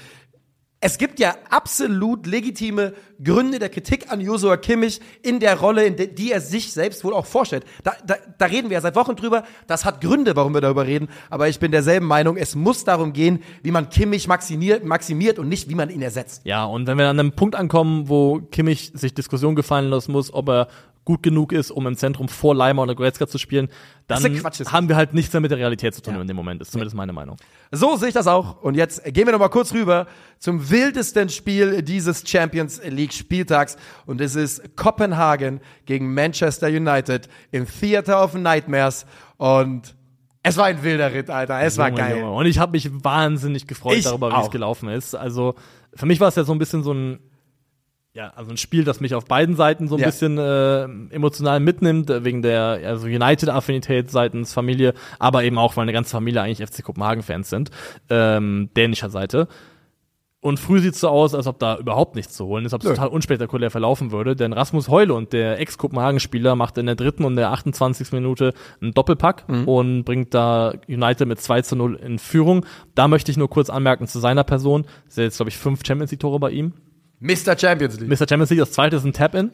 Es gibt ja absolut legitime Gründe der Kritik an Joshua Kimmich in der Rolle, in die er sich selbst wohl auch vorstellt. Da, da, da reden wir ja seit Wochen drüber. Das hat Gründe, warum wir darüber reden. Aber ich bin derselben Meinung, es muss darum gehen, wie man Kimmich maximiert, maximiert und nicht, wie man ihn ersetzt. Ja, und wenn wir an einem Punkt ankommen, wo Kimmich sich Diskussion gefallen lassen muss, ob er gut genug ist, um im Zentrum vor Leimer oder Goretzka zu spielen, dann haben wir halt nichts mehr mit der Realität zu tun Ja. in dem Moment. Ist zumindest meine Meinung. So sehe ich das auch. Und jetzt gehen wir noch mal kurz rüber zum wildesten Spiel dieses Champions League Spieltags. Und es ist Kopenhagen gegen Manchester United im Theater of Nightmares. Und es war ein wilder Ritt, Alter. Es war Junge, geil. Junge. Und ich habe mich wahnsinnig gefreut Ich darüber, wie es gelaufen ist. Also für mich war es ja so ein bisschen so ein ja, also ein Spiel, das mich auf beiden Seiten so ein Ja. bisschen äh, emotional mitnimmt, äh, wegen der also United-Affinität seitens Familie, aber eben auch, weil eine ganze Familie eigentlich FC Kopenhagen-Fans sind, ähm, dänischer Seite. Und früh sieht's so aus, als ob da überhaupt nichts zu holen ist, ob es total unspektakulär verlaufen würde. Denn Rasmus Heulund, der Ex-Kopenhagen-Spieler, macht in der dritten und der 28. Minute einen Doppelpack Mhm. und bringt da United mit 2 zu 0 in Führung. Da möchte ich nur kurz anmerken zu seiner Person. Das sind jetzt, glaube ich, fünf Champions League-Tore bei ihm. Mr. Champions League. Mr. Champions League, das zweite ist ein Tap-In.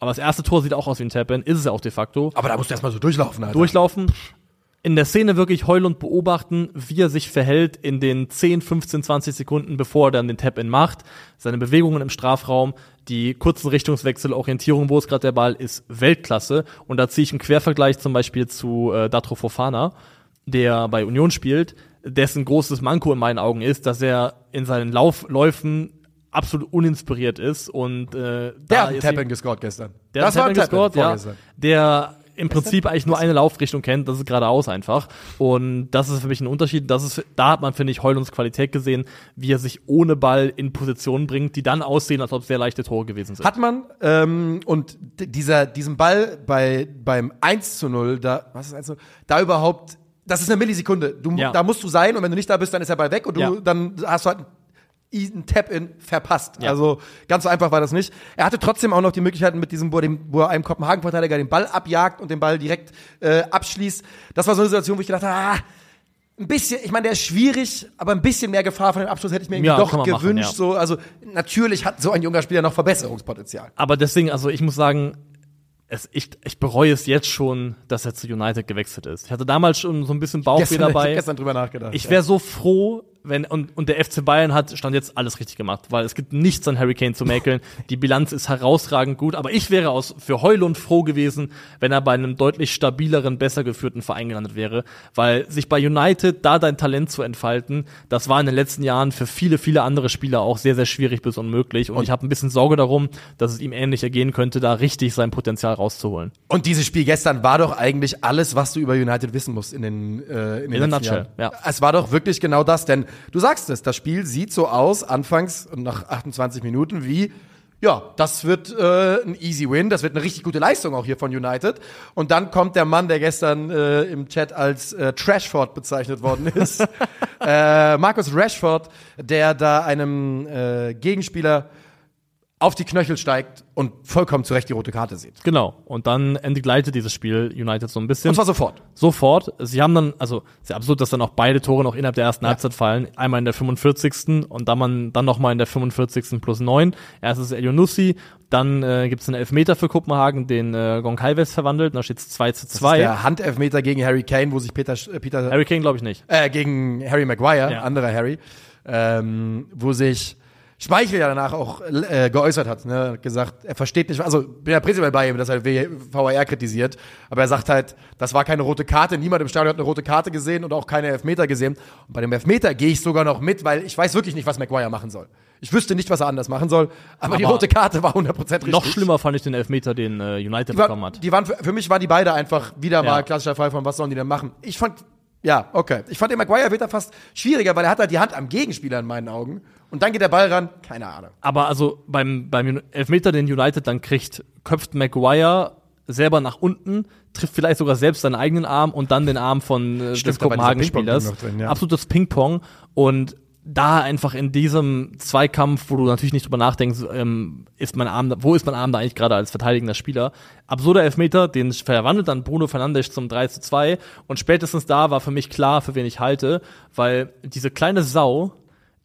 Aber das erste Tor sieht auch aus wie ein Tap-In, ist es ja auch de facto. Aber da musst du erstmal so durchlaufen, Alter. Durchlaufen, in der Szene wirklich Heulund beobachten, wie er sich verhält in den 10, 15, 20 Sekunden, bevor er dann den Tap-In macht. Seine Bewegungen im Strafraum, die kurzen Richtungswechsel, Orientierung, wo ist gerade der Ball, ist Weltklasse. Und da ziehe ich einen Quervergleich zum Beispiel zu äh, Datro Fofana, der bei Union spielt, dessen großes Manko in meinen Augen ist, dass er in seinen Laufläufen absolut uninspiriert ist und äh, Der hat einen Tap-In gescored gestern. der das hat war einen gescored, ja. Der im Prinzip eigentlich nur eine Laufrichtung kennt, das ist geradeaus einfach. Und das ist für mich ein Unterschied. Das ist, da hat man, finde ich, Heulunds Qualität gesehen, wie er sich ohne Ball in Positionen bringt, die dann aussehen, als ob es sehr leichte Tore gewesen sind. Hat man, ähm, und dieser, diesen Ball bei, beim 1 zu 0, da, was ist 1 zu 0? Da überhaupt, das ist eine Millisekunde. Du, Ja. Da musst du sein und wenn du nicht da bist, dann ist der Ball weg und du, Ja. dann hast du halt einen Tap-In verpasst. Ja. Also ganz so einfach war das nicht. Er hatte trotzdem auch noch die Möglichkeiten mit diesem, wo er, einem Kopenhagen-Verteidiger den Ball abjagt und den Ball direkt äh, abschließt. Das war so eine Situation, wo ich gedacht habe, ah, ein bisschen, ich meine, der ist schwierig, aber ein bisschen mehr Gefahr von dem Abschluss hätte ich mir irgendwie Ja, doch man machen, gewünscht. ja. So, also natürlich hat so ein junger Spieler noch Verbesserungspotenzial. Aber deswegen, also ich muss sagen, es, ich, ich bereue es jetzt schon, dass er zu United gewechselt ist. Ich hatte damals schon so ein bisschen Bauchweh Gestern, ich dabei. gestern drüber nachgedacht. Ich wäre so froh, wenn, und, und der FC Bayern hat, stand jetzt alles richtig gemacht, weil es gibt nichts an Harry Kane zu mäkeln. Die Bilanz ist herausragend gut, aber ich wäre aus, für Heulund froh gewesen, wenn er bei einem deutlich stabileren, besser geführten Verein gelandet wäre, weil sich bei United da dein Talent zu entfalten, das war in den letzten Jahren für viele, viele andere Spieler auch sehr, sehr schwierig bis unmöglich und, ich habe ein bisschen Sorge darum, dass es ihm ähnlich ergehen könnte, da richtig sein Potenzial rauszuholen. Und dieses Spiel gestern war doch eigentlich alles, was du über United wissen musst in den, äh, in den a letzten Jahren. ja. Es war doch wirklich genau das, denn du sagst es, das Spiel sieht so aus, anfangs nach 28 Minuten, wie, ja, das wird äh, ein easy win, das wird eine richtig gute Leistung auch hier von United. Und dann kommt der Mann, der gestern äh, im Chat als äh, Trashford bezeichnet worden ist, äh, Markus Rashford, der da einem äh, Gegenspieler auf die Knöchel steigt und vollkommen zu Recht die rote Karte sieht. Genau. Und dann entgleitet dieses Spiel United so ein bisschen. Und zwar sofort. Sofort. Sie haben dann, also sehr absurd, dass dann auch beide Tore noch innerhalb der ersten Halbzeit fallen. Einmal in der 45. und dann, man, dann nochmal in der 45. plus 9. Erstes Elionussi, dann äh, gibt es einen Elfmeter für Kopenhagen, den äh, Goncalves verwandelt, und da steht es 2 zu Das ist 2. der Handelfmeter gegen Harry Kane, wo sich Peter, äh, Peter Harry Kane glaube ich nicht. äh, gegen Harry Maguire, Ja. anderer Harry, ähm, wo sich Schmeichel ja danach auch äh, geäußert hat, ne, hat gesagt, er versteht nicht, also bin ja prinzipiell bei ihm, dass er VAR kritisiert, aber er sagt halt, das war keine rote Karte, niemand im Stadion hat eine rote Karte gesehen und auch keine Elfmeter gesehen. Und bei dem Elfmeter gehe ich sogar noch mit, weil ich weiß wirklich nicht, was Maguire machen soll. Ich wüsste nicht, was er anders machen soll, aber, die Aber rote Karte war 100% richtig. Noch schlimmer fand ich den Elfmeter, den äh, United Die, bekommen war, hat. die waren für, mich waren die beide einfach wieder mal Ja. klassischer Fall von was sollen die denn machen. Ich fand ja, okay. Ich fand den Maguire wird da fast schwieriger, weil er hat halt die Hand am Gegenspieler in meinen Augen. Und dann geht der Ball ran, keine Ahnung. Aber also beim, beim Elfmeter, den United dann kriegt, köpft Maguire selber nach unten, trifft vielleicht sogar selbst seinen eigenen Arm und dann den Arm von äh, des Stimmt, dieser Kopenhagen-Spielers. Ja. Absolutes Ping-Pong. Und da einfach in diesem Zweikampf, wo du natürlich nicht drüber nachdenkst, ähm, ist mein Arm, da- wo ist mein Arm da eigentlich gerade als verteidigender Spieler? Absurder Elfmeter, den verwandelt dann Bruno Fernandes zum 3 zu 2 und spätestens da war für mich klar, für wen ich halte, weil diese kleine Sau,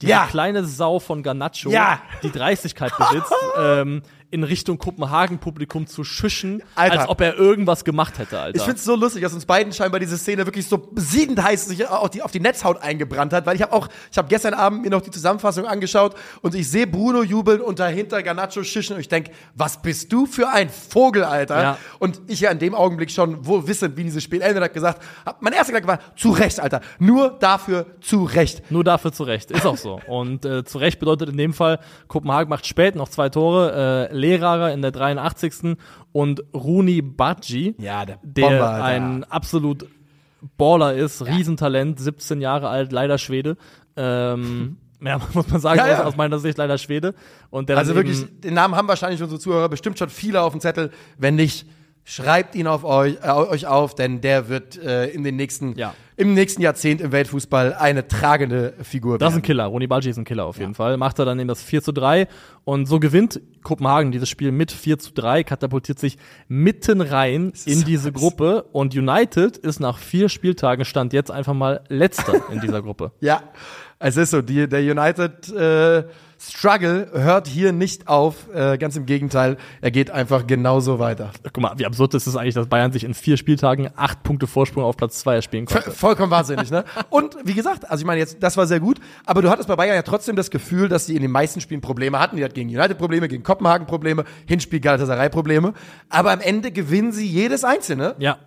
diese Ja. kleine Sau von Garnacho, Ja. die Dreistigkeit besitzt, ähm, in Richtung Kopenhagen-Publikum zu schischen, Alter. als ob er irgendwas gemacht hätte, Alter. Ich find's so lustig, dass uns beiden scheinbar diese Szene wirklich so siedend heiß sich auf die, auf die Netzhaut eingebrannt hat, weil ich habe auch, ich habe gestern Abend mir noch die Zusammenfassung angeschaut und ich sehe Bruno jubeln und dahinter Garnacho schischen und ich denk, was bist du für ein Vogel, Alter? Ja. Und ich ja in dem Augenblick schon, wohl wissend, wie dieses Spiel endet, hat gesagt, hab, mein erster Gedanke war, zu Recht, Alter. Nur dafür zu Recht. Nur dafür zu Recht. Ist auch so. Und äh, zu Recht bedeutet in dem Fall, Kopenhagen macht spät noch zwei Tore. Äh, Lehrarer in der 83. und Runi Badji, Ja, der der Bomber, ein absolut Baller ist, Riesentalent, 17 Jahre alt, leider Schwede. Ähm, ja, muss man sagen, Ja, ja. Aus, aus meiner Sicht leider Schwede. Und der Also wirklich, den Namen haben wahrscheinlich unsere Zuhörer bestimmt schon viele auf dem Zettel. Wenn nicht, schreibt ihn auf euch, äh, euch auf, denn der wird äh, in den nächsten, Ja. im nächsten Jahrzehnt im Weltfußball eine tragende Figur Das ist ein werden. Killer. Roni Badji ist ein Killer auf jeden Fall. Macht er dann eben das 4 zu 3 und so gewinnt Kopenhagen dieses Spiel mit 4 zu 3, katapultiert sich mitten rein in so diese krass. Gruppe und United ist nach vier Spieltagen stand jetzt einfach mal letzter in dieser Gruppe. Ja, es ist so. Die, der United äh, Struggle hört hier nicht auf. Äh, ganz im Gegenteil, er geht einfach genauso weiter. Guck mal, wie absurd ist es eigentlich, dass Bayern sich in vier Spieltagen acht Punkte Vorsprung auf Platz zwei erspielen V konnte. vollkommen wahnsinnig, ne? Und wie gesagt, also ich meine jetzt, das war sehr gut, aber du hattest bei Bayern ja trotzdem das Gefühl, dass sie in den meisten Spielen Probleme hatten. Die hatten gegen United Probleme, gegen Kopenhagen Probleme, Hinspiel Galatasaray Probleme. Aber am Ende gewinnen sie jedes einzelne. Ja,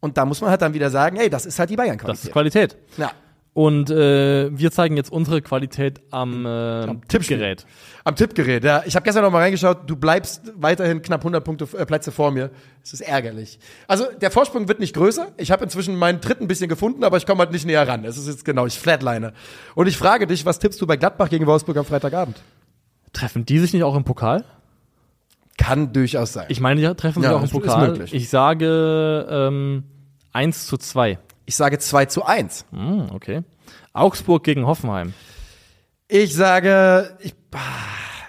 Und da muss man halt dann wieder sagen, ey, das ist halt die das Bayern-Qualität. ist Qualität. Ja. Und äh, wir zeigen jetzt unsere Qualität am, äh, Tippspiel. Tippgerät. Am Tippgerät, ja. Ich habe gestern noch mal reingeschaut, du bleibst weiterhin knapp 100 Punkte, äh, Plätze vor mir. Es ist ärgerlich. Also der Vorsprung wird nicht größer. Ich habe inzwischen meinen Tritt ein bisschen gefunden, aber ich komme halt nicht näher ran. Es ist jetzt genau, ich flatline. Und ich frage dich, was tippst du bei Gladbach gegen Wolfsburg am Freitagabend? Treffen die sich nicht auch im Pokal? Kann durchaus sein. Ich meine, die treffen sich Ja, auch im ist- ist Pokal. möglich. Ich sage ähm, 1 zu 2. Ich sage 2 zu 1. Hm, okay. Augsburg gegen Hoffenheim. Ich sage, ich,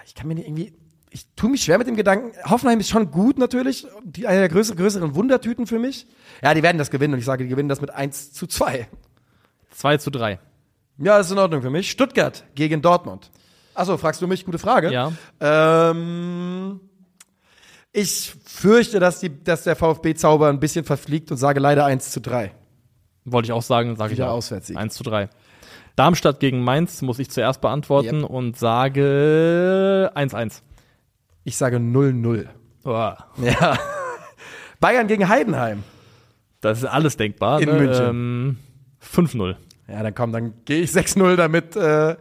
ich kann mir nicht irgendwie, ich tue mich schwer mit dem Gedanken. Hoffenheim ist schon gut natürlich, die, eine der größeren, größeren Wundertüten für mich. Ja, die werden das gewinnen und ich sage, die gewinnen das mit 1 zu 2. 2 zu 3. Ja, das ist in Ordnung für mich. Stuttgart gegen Dortmund. Achso, fragst du mich? Gute Frage. Ja. Ähm, ich fürchte, dass, die, dass der VfB-Zauber ein bisschen verfliegt und sage leider 1 zu 3. Wollte ich auch sagen, sage ich Wieder auch. Auswärtssieg. 1 zu 3. Darmstadt gegen Mainz muss ich zuerst beantworten Yep. und sage 1-1. Ich sage 0-0. Oh, Ja. Bayern gegen Heidenheim. das ist alles denkbar. In ne? München. Ähm, 5-0. Ja, dann komm, dann gehe ich 6-0, damit, äh,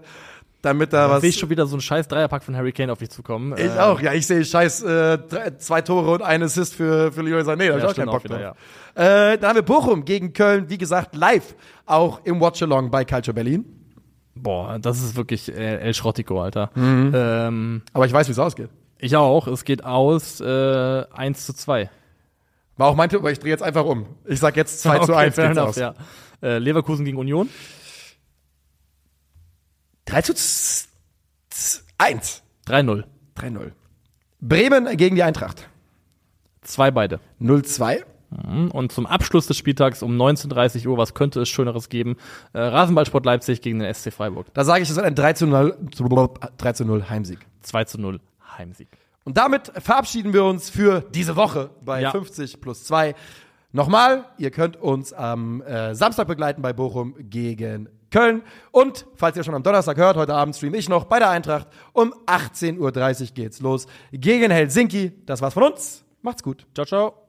damit da Da was. sehe ich schon wieder so ein scheiß Dreierpack von Harry Kane auf dich zukommen. Ich auch, ja, ich sehe scheiß äh, zwei Tore und ein Assist für, für Leroy Sané, da hab ich Ja, auch keinen Bock drauf. Äh, dann haben wir Bochum gegen Köln, wie gesagt, live, auch im Watchalong bei Culture Berlin. Boah, das ist wirklich El, El Schrottico, Alter. Mhm. Ähm, Aber ich weiß, wie es ausgeht. ich auch. Es geht aus äh, 1 zu 2. War auch mein Tipp, aber ich drehe jetzt einfach um. Ich sag jetzt 2 zu 1 fair geht's enough, aus. ja. Äh, Leverkusen gegen Union. 3 zu z- z- 1. 3-0. 3-0. Bremen gegen die Eintracht. Zwei beide. 0-2. Und zum Abschluss des Spieltags um 19.30 Uhr, was könnte es Schöneres geben? Äh, Rasenballsport Leipzig gegen den SC Freiburg. Da sage ich, es wird ein 3 zu 0, 3 zu 0 Heimsieg. 2 zu 0 Heimsieg. Und damit verabschieden wir uns für diese Woche bei Ja. 50 plus 2. Nochmal, ihr könnt uns am äh, Samstag begleiten bei Bochum gegen Köln. Und falls ihr schon am Donnerstag hört, heute Abend streame ich noch bei der Eintracht. Um 18.30 Uhr geht's los gegen Helsinki. Das war's von uns. Macht's gut. Ciao, ciao.